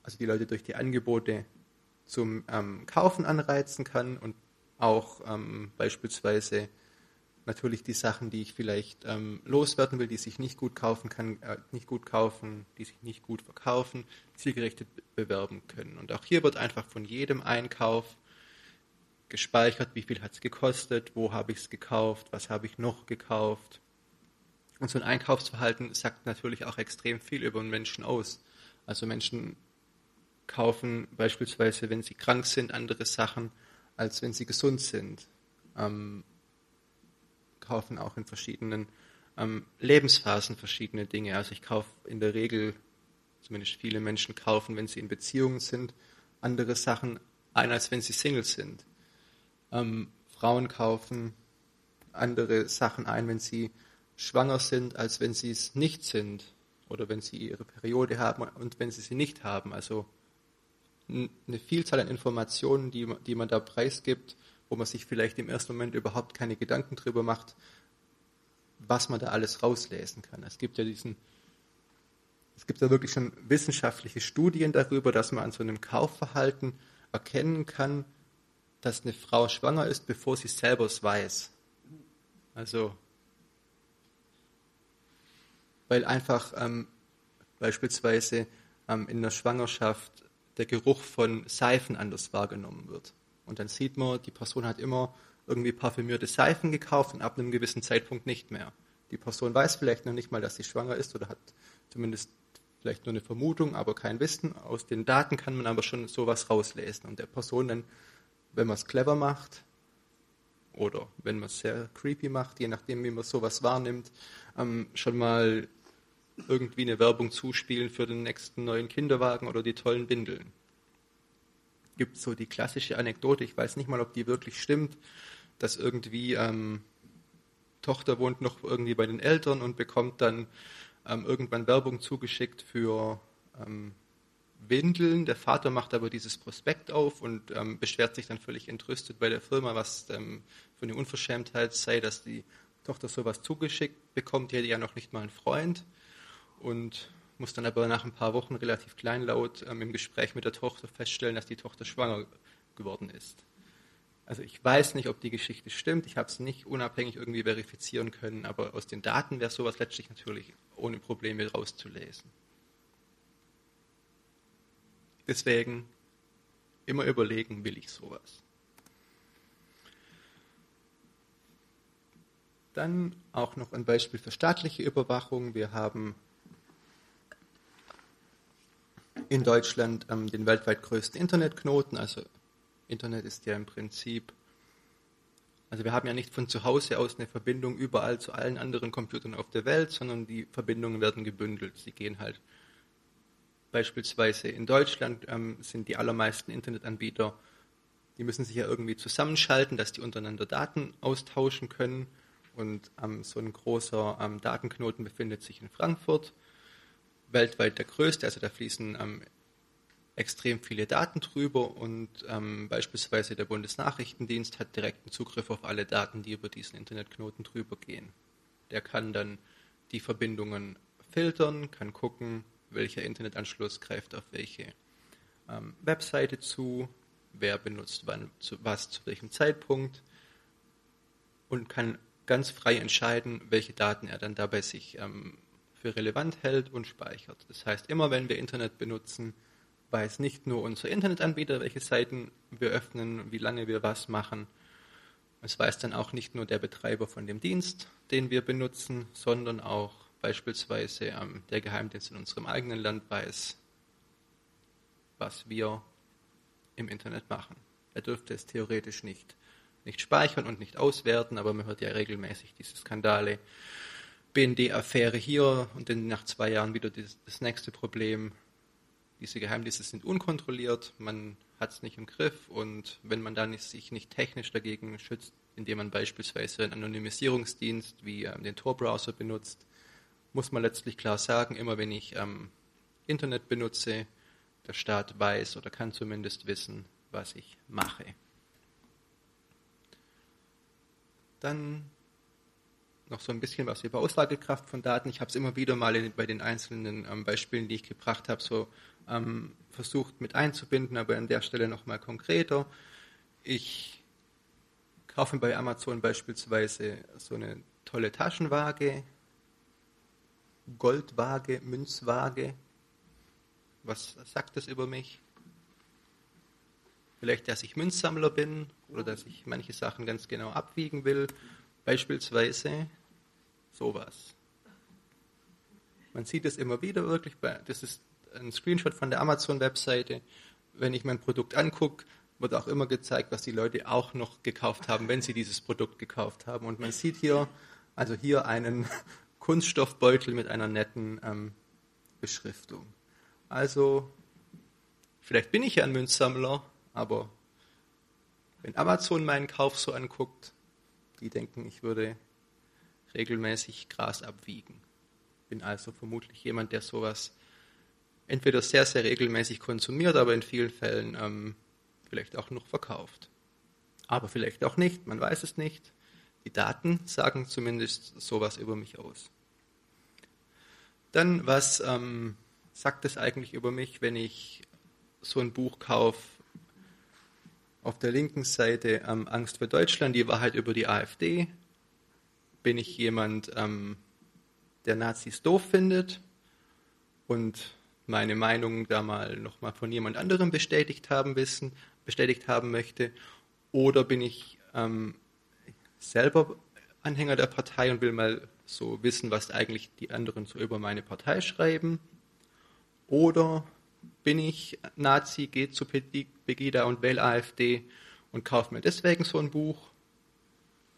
also die Leute durch die Angebote zum ähm, Kaufen anreizen kann und auch ähm, beispielsweise natürlich die Sachen, die ich vielleicht ähm, loswerden will, die sich nicht gut kaufen kann, äh, nicht gut kaufen, die sich nicht gut verkaufen, zielgerichtet bewerben können. Und auch hier wird einfach von jedem Einkauf gespeichert, wie viel hat es gekostet, wo habe ich es gekauft, was habe ich noch gekauft. Und so ein Einkaufsverhalten sagt natürlich auch extrem viel über einen Menschen aus. Also Menschen kaufen beispielsweise, wenn sie krank sind, andere Sachen, als wenn sie gesund sind. Ähm, kaufen auch in verschiedenen ähm, Lebensphasen verschiedene Dinge. Also ich kaufe in der Regel, zumindest viele Menschen kaufen, wenn sie in Beziehungen sind, andere Sachen ein, als wenn sie Single sind. Ähm, Frauen kaufen andere Sachen ein, wenn sie schwanger sind, als wenn sie es nicht sind. Oder wenn sie ihre Periode haben und wenn sie sie nicht haben. Also eine Vielzahl an Informationen, die, die man da preisgibt, wo man sich vielleicht im ersten Moment überhaupt keine Gedanken drüber macht, was man da alles rauslesen kann. Es gibt ja diesen, es gibt ja wirklich schon wissenschaftliche Studien darüber, dass man an so einem Kaufverhalten erkennen kann, dass eine Frau schwanger ist, bevor sie selber es weiß. Also, weil einfach ähm, beispielsweise ähm, in der Schwangerschaft der Geruch von Seifen anders wahrgenommen wird. Und dann sieht man, die Person hat immer irgendwie parfümierte Seifen gekauft und ab einem gewissen Zeitpunkt nicht mehr. Die Person weiß vielleicht noch nicht mal, dass sie schwanger ist oder hat zumindest vielleicht nur eine Vermutung, aber kein Wissen. Aus den Daten kann man aber schon sowas rauslesen. Und der Person dann, wenn man es clever macht oder wenn man es sehr creepy macht, je nachdem, wie man sowas wahrnimmt, ähm, schon mal irgendwie eine Werbung zuspielen für den nächsten neuen Kinderwagen oder die tollen Windeln. Gibt so die klassische Anekdote, ich weiß nicht mal, ob die wirklich stimmt, dass irgendwie ähm, Tochter wohnt noch irgendwie bei den Eltern und bekommt dann ähm, irgendwann Werbung zugeschickt für ähm, Windeln. Der Vater macht aber dieses Prospekt auf und ähm, beschwert sich dann völlig entrüstet bei der Firma, was ähm, für eine Unverschämtheit sei, dass die Tochter sowas zugeschickt bekommt. Die hätte ja noch nicht mal einen Freund und muss dann aber nach ein paar Wochen relativ kleinlaut ähm, im Gespräch mit der Tochter feststellen, dass die Tochter schwanger geworden ist. Also ich weiß nicht, ob die Geschichte stimmt, ich habe es nicht unabhängig irgendwie verifizieren können, aber aus den Daten wäre sowas letztlich natürlich ohne Probleme rauszulesen. Deswegen immer überlegen, will ich sowas. Dann auch noch ein Beispiel für staatliche Überwachung. Wir haben in Deutschland ähm, den weltweit größten Internetknoten. Also Internet ist ja im Prinzip Also wir haben ja nicht von zu Hause aus eine Verbindung überall zu allen anderen Computern auf der Welt, sondern die Verbindungen werden gebündelt. Sie gehen halt beispielsweise in Deutschland ähm, sind die allermeisten Internetanbieter, die müssen sich ja irgendwie zusammenschalten, dass die untereinander Daten austauschen können. Und ähm, so ein großer ähm, Datenknoten befindet sich in Frankfurt, weltweit der größte. Also da fließen ähm, extrem viele Daten drüber und ähm, beispielsweise der Bundesnachrichtendienst hat direkten Zugriff auf alle Daten, die über diesen Internetknoten drüber gehen. Der kann dann die Verbindungen filtern, kann gucken, welcher Internetanschluss greift auf welche ähm, Webseite zu, wer benutzt wann zu, was zu welchem Zeitpunkt und kann ganz frei entscheiden, welche Daten er dann dabei sich ähm, für relevant hält und speichert. Das heißt, immer wenn wir Internet benutzen, weiß nicht nur unser Internetanbieter, welche Seiten wir öffnen, wie lange wir was machen. Es weiß dann auch nicht nur der Betreiber von dem Dienst, den wir benutzen, sondern auch beispielsweise ähm, der Geheimdienst in unserem eigenen Land weiß, was wir im Internet machen. Er dürfte es theoretisch nicht, nicht speichern und nicht auswerten, aber man hört ja regelmäßig diese Skandale. BND-Affäre hier und dann nach zwei Jahren wieder das, das nächste Problem. Diese Geheimdienste sind unkontrolliert, man hat es nicht im Griff und wenn man dann sich nicht technisch dagegen schützt, indem man beispielsweise einen Anonymisierungsdienst wie ähm, den Tor-Browser benutzt, muss man letztlich klar sagen, immer wenn ich ähm, Internet benutze, der Staat weiß oder kann zumindest wissen, was ich mache. Dann noch so ein bisschen was über Aussagekraft von Daten. Ich habe es immer wieder mal in, bei den einzelnen ähm, Beispielen, die ich gebracht habe, so ähm, versucht mit einzubinden, aber an der Stelle nochmal konkreter. Ich kaufe bei Amazon beispielsweise so eine tolle Taschenwaage, Goldwaage, Münzwaage. Was sagt das über mich? Vielleicht, dass ich Münzsammler bin oder dass ich manche Sachen ganz genau abwiegen will. Beispielsweise sowas. Man sieht es immer wieder wirklich. Das ist ein Screenshot von der Amazon-Webseite. Wenn ich mein Produkt angucke, wird auch immer gezeigt, was die Leute auch noch gekauft haben, wenn sie dieses Produkt gekauft haben. Und man sieht hier, also hier einen Kunststoffbeutel mit einer netten ähm, Beschriftung. Also, vielleicht bin ich ja ein Münzsammler, aber wenn Amazon meinen Kauf so anguckt, die denken, ich würde regelmäßig Gras abwiegen. Bin also vermutlich jemand, der sowas entweder sehr, sehr regelmäßig konsumiert, aber in vielen Fällen ähm, vielleicht auch noch verkauft. Aber vielleicht auch nicht, man weiß es nicht. Die Daten sagen zumindest sowas über mich aus. Dann, was ähm, sagt es eigentlich über mich, wenn ich so ein Buch kaufe? Auf der linken Seite ähm, Angst für Deutschland, die Wahrheit über die AfD. Bin ich jemand, ähm, der Nazis doof findet und meine Meinung da mal nochmal von jemand anderem bestätigt haben wissen, bestätigt haben möchte? Oder bin ich ähm, selber Anhänger der Partei und will mal so wissen, was eigentlich die anderen so über meine Partei schreiben? Oder bin ich Nazi, gehe zu Pegida und wähle AfD und kaufe mir deswegen so ein Buch?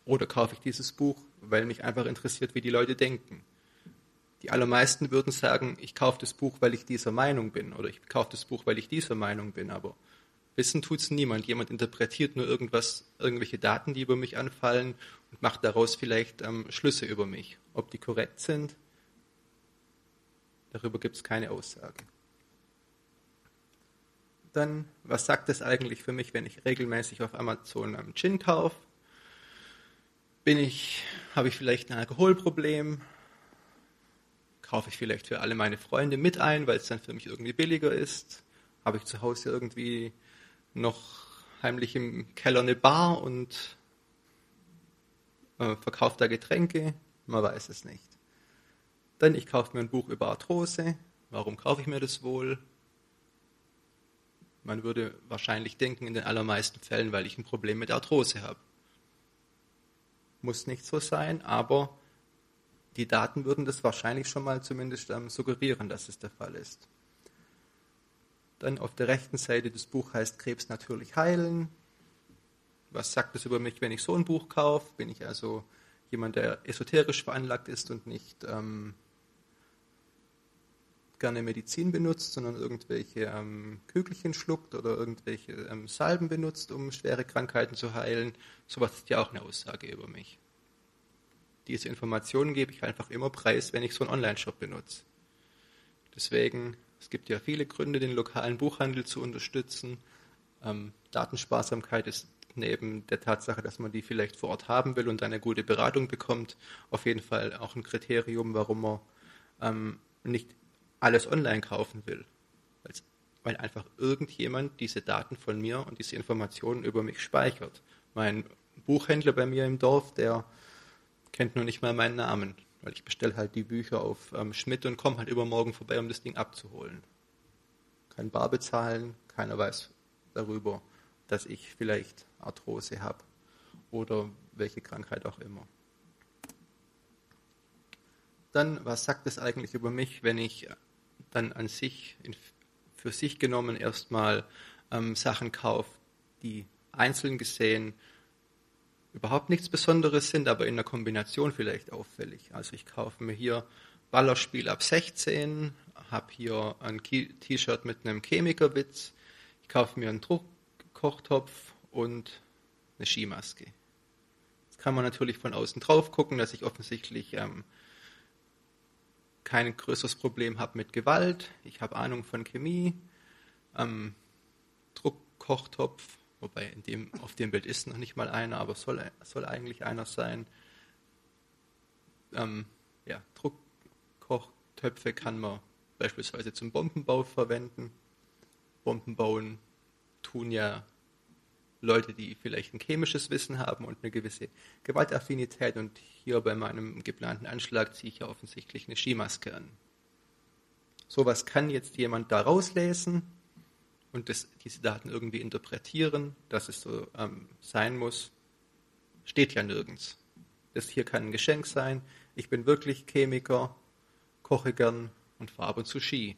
Oder kaufe ich dieses Buch, weil mich einfach interessiert, wie die Leute denken? Die allermeisten würden sagen, ich kaufe das Buch, weil ich dieser Meinung bin, oder ich kaufe das Buch, weil ich dieser Meinung bin, aber Wissen tut es niemand. Jemand interpretiert nur irgendwas, irgendwelche Daten, die über mich anfallen und macht daraus vielleicht ähm, Schlüsse über mich. Ob die korrekt sind, darüber gibt es keine Aussage. Dann, was sagt das eigentlich für mich, wenn ich regelmäßig auf Amazon einen Gin kaufe? Bin ich, habe ich vielleicht ein Alkoholproblem? Kaufe ich vielleicht für alle meine Freunde mit ein, weil es dann für mich irgendwie billiger ist? Habe ich zu Hause irgendwie noch heimlich im Keller eine Bar und äh, verkauft da Getränke. Man weiß es nicht. Dann, ich kaufe mir ein Buch über Arthrose. Warum kaufe ich mir das wohl? Man würde wahrscheinlich denken, in den allermeisten Fällen, weil ich ein Problem mit Arthrose habe. Muss nicht so sein, aber die Daten würden das wahrscheinlich schon mal zumindest ähm, suggerieren, dass es der Fall ist. Dann auf der rechten Seite das Buch heißt Krebs natürlich heilen. Was sagt es über mich, wenn ich so ein Buch kaufe? Bin ich also jemand, der esoterisch veranlagt ist und nicht ähm, gerne Medizin benutzt, sondern irgendwelche ähm, Kügelchen schluckt oder irgendwelche ähm, Salben benutzt, um schwere Krankheiten zu heilen. Sowas ist ja auch eine Aussage über mich. Diese Informationen gebe ich einfach immer preis, wenn ich so einen Online-Shop benutze. Deswegen, es gibt ja viele Gründe, den lokalen Buchhandel zu unterstützen. Ähm, Datensparsamkeit ist neben der Tatsache, dass man die vielleicht vor Ort haben will und eine gute Beratung bekommt, auf jeden Fall auch ein Kriterium, warum man ähm, nicht alles online kaufen will. Weil einfach irgendjemand diese Daten von mir und diese Informationen über mich speichert. Mein Buchhändler bei mir im Dorf, der kennt nur nicht mal meinen Namen, weil ich bestelle halt die Bücher auf ähm, Schmidt und komme halt übermorgen vorbei, um das Ding abzuholen. Kein Bar bezahlen, keiner weiß darüber, dass ich vielleicht Arthrose habe oder welche Krankheit auch immer. Dann, was sagt es eigentlich über mich, wenn ich dann an sich, in, für sich genommen, erstmal ähm, Sachen kauft, die einzeln gesehen überhaupt nichts Besonderes sind, aber in der Kombination vielleicht auffällig. Also ich kaufe mir hier Ballerspiel ab 16, habe hier ein T-Shirt mit einem Chemikerwitz, ich kaufe mir einen Druckkochtopf und eine Skimaske. Jetzt kann man natürlich von außen drauf gucken, dass ich offensichtlich ähm, kein größeres Problem habe mit Gewalt. Ich habe Ahnung von Chemie, ähm, Druckkochtopf, wobei dem, auf dem Bild ist noch nicht mal einer, aber soll, soll eigentlich einer sein. Ähm, ja, Druckkochtöpfe kann man beispielsweise zum Bombenbau verwenden. Bomben bauen tun ja Leute, die vielleicht ein chemisches Wissen haben und eine gewisse Gewaltaffinität. Und hier bei meinem geplanten Anschlag ziehe ich ja offensichtlich eine Skimaske an. Sowas kann jetzt jemand da rauslesen und das, diese Daten irgendwie interpretieren, dass es so ähm, sein muss, steht ja nirgends. Das hier kann ein Geschenk sein. Ich bin wirklich Chemiker, koche gern und fahre ab und zu Ski.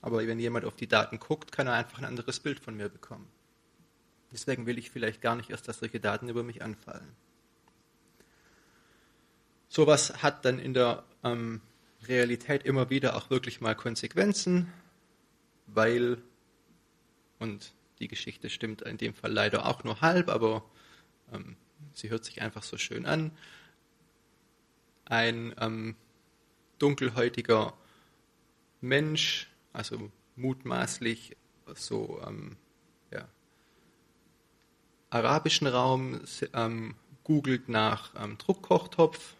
Aber wenn jemand auf die Daten guckt, kann er einfach ein anderes Bild von mir bekommen. Deswegen will ich vielleicht gar nicht erst, dass solche Daten über mich anfallen. Sowas hat dann in der ähm, Realität immer wieder auch wirklich mal Konsequenzen, weil, und die Geschichte stimmt in dem Fall leider auch nur halb, aber ähm, sie hört sich einfach so schön an. Ein ähm, dunkelhäutiger Mensch, also mutmaßlich so ähm, arabischen Raum ähm, googelt nach ähm, Druckkochtopf.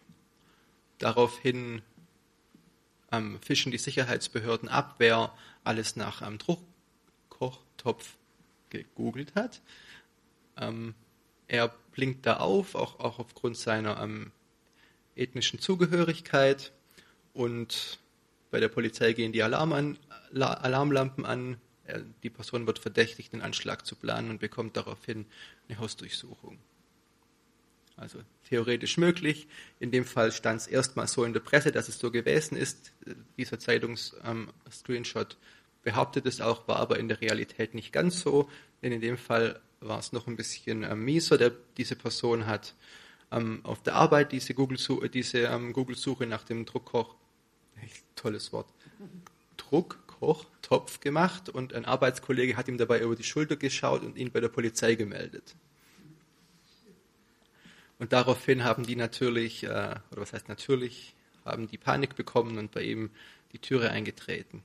Daraufhin ähm, fischen die Sicherheitsbehörden ab, wer alles nach ähm, Druckkochtopf gegoogelt hat. Ähm, er blinkt da auf, auch, auch aufgrund seiner ähm, ethnischen Zugehörigkeit. Und bei der Polizei gehen die Alarm an, Alarmlampen an. Die Person wird verdächtigt, den Anschlag zu planen und bekommt daraufhin eine Hausdurchsuchung. Also theoretisch möglich. In dem Fall stand es erstmal so in der Presse, dass es so gewesen ist. Dieser Zeitungs-Screenshot ähm, behauptet es auch, war aber in der Realität nicht ganz so. Denn in dem Fall war es noch ein bisschen ähm, mieser. Der, diese Person hat ähm, auf der Arbeit diese Google-Suche diese, ähm, Google nach dem Druckkoch, tolles Wort, Druck Kochtopf gemacht und ein Arbeitskollege hat ihm dabei über die Schulter geschaut und ihn bei der Polizei gemeldet. Und daraufhin haben die natürlich, äh, oder was heißt natürlich, haben die Panik bekommen und bei ihm die Türe eingetreten.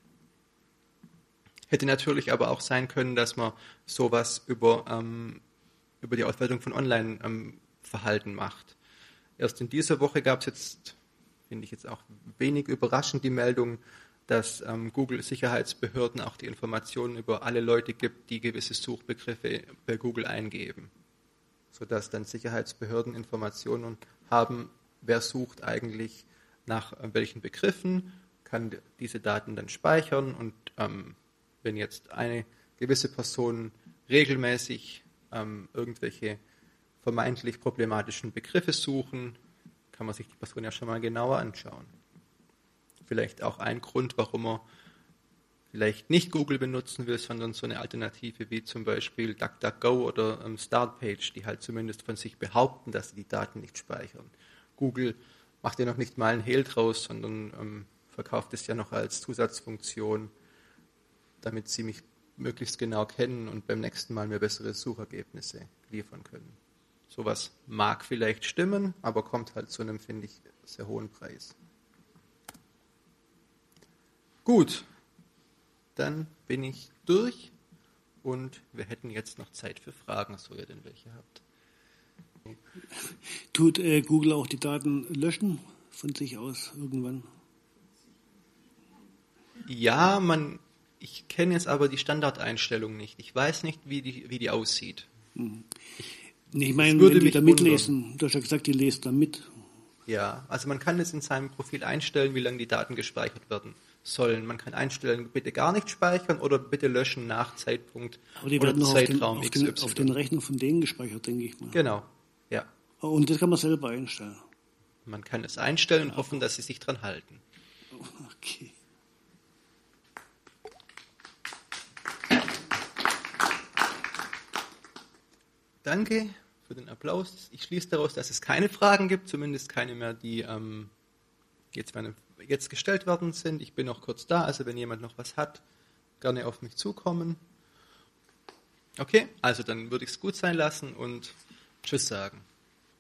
Hätte natürlich aber auch sein können, dass man sowas über, ähm, über die Auswertung von Online-Verhalten ähm, macht. Erst in dieser Woche gab es jetzt, finde ich jetzt auch wenig überraschend, die Meldung, dass ähm, Google-Sicherheitsbehörden auch die Informationen über alle Leute gibt, die gewisse Suchbegriffe bei Google eingeben, sodass dann Sicherheitsbehörden Informationen haben, wer sucht eigentlich nach äh, welchen Begriffen, kann diese Daten dann speichern und ähm, wenn jetzt eine gewisse Person regelmäßig ähm, irgendwelche vermeintlich problematischen Begriffe suchen, kann man sich die Person ja schon mal genauer anschauen vielleicht auch ein Grund, warum er vielleicht nicht Google benutzen will, sondern so eine Alternative wie zum Beispiel DuckDuckGo oder ähm, Startpage, die halt zumindest von sich behaupten, dass sie die Daten nicht speichern. Google macht ja noch nicht mal einen Hehl draus, sondern ähm, verkauft es ja noch als Zusatzfunktion, damit sie mich möglichst genau kennen und beim nächsten Mal mir bessere Suchergebnisse liefern können. Sowas mag vielleicht stimmen, aber kommt halt zu einem, finde ich, sehr hohen Preis. Gut, dann bin ich durch und wir hätten jetzt noch Zeit für Fragen, so ihr denn welche habt. Tut äh, Google auch die Daten löschen von sich aus irgendwann? Ja, man, ich kenne jetzt aber die Standardeinstellung nicht. Ich weiß nicht, wie die, wie die aussieht. Hm. nee, ich meine, wenn die da mitlesen, du hast ja gesagt, die lesen da mit. Ja, also man kann es in seinem Profil einstellen, wie lange die Daten gespeichert werden sollen. Man kann einstellen, bitte gar nicht speichern oder bitte löschen nach Zeitpunkt Aber die werden oder Zeitraum auf den, auf den, auf den Rechner von denen gespeichert, denke ich mal. Genau, ja. Und das kann man selber einstellen. Man kann es einstellen und hoffen, dass sie sich dran halten. Okay. Danke für den Applaus. Ich schließe daraus, dass es keine Fragen gibt, zumindest keine mehr, die ähm, jetzt, meine, jetzt gestellt worden sind. Ich bin noch kurz da, also wenn jemand noch was hat, gerne auf mich zukommen. Okay, also dann würde ich es gut sein lassen und Tschüss sagen.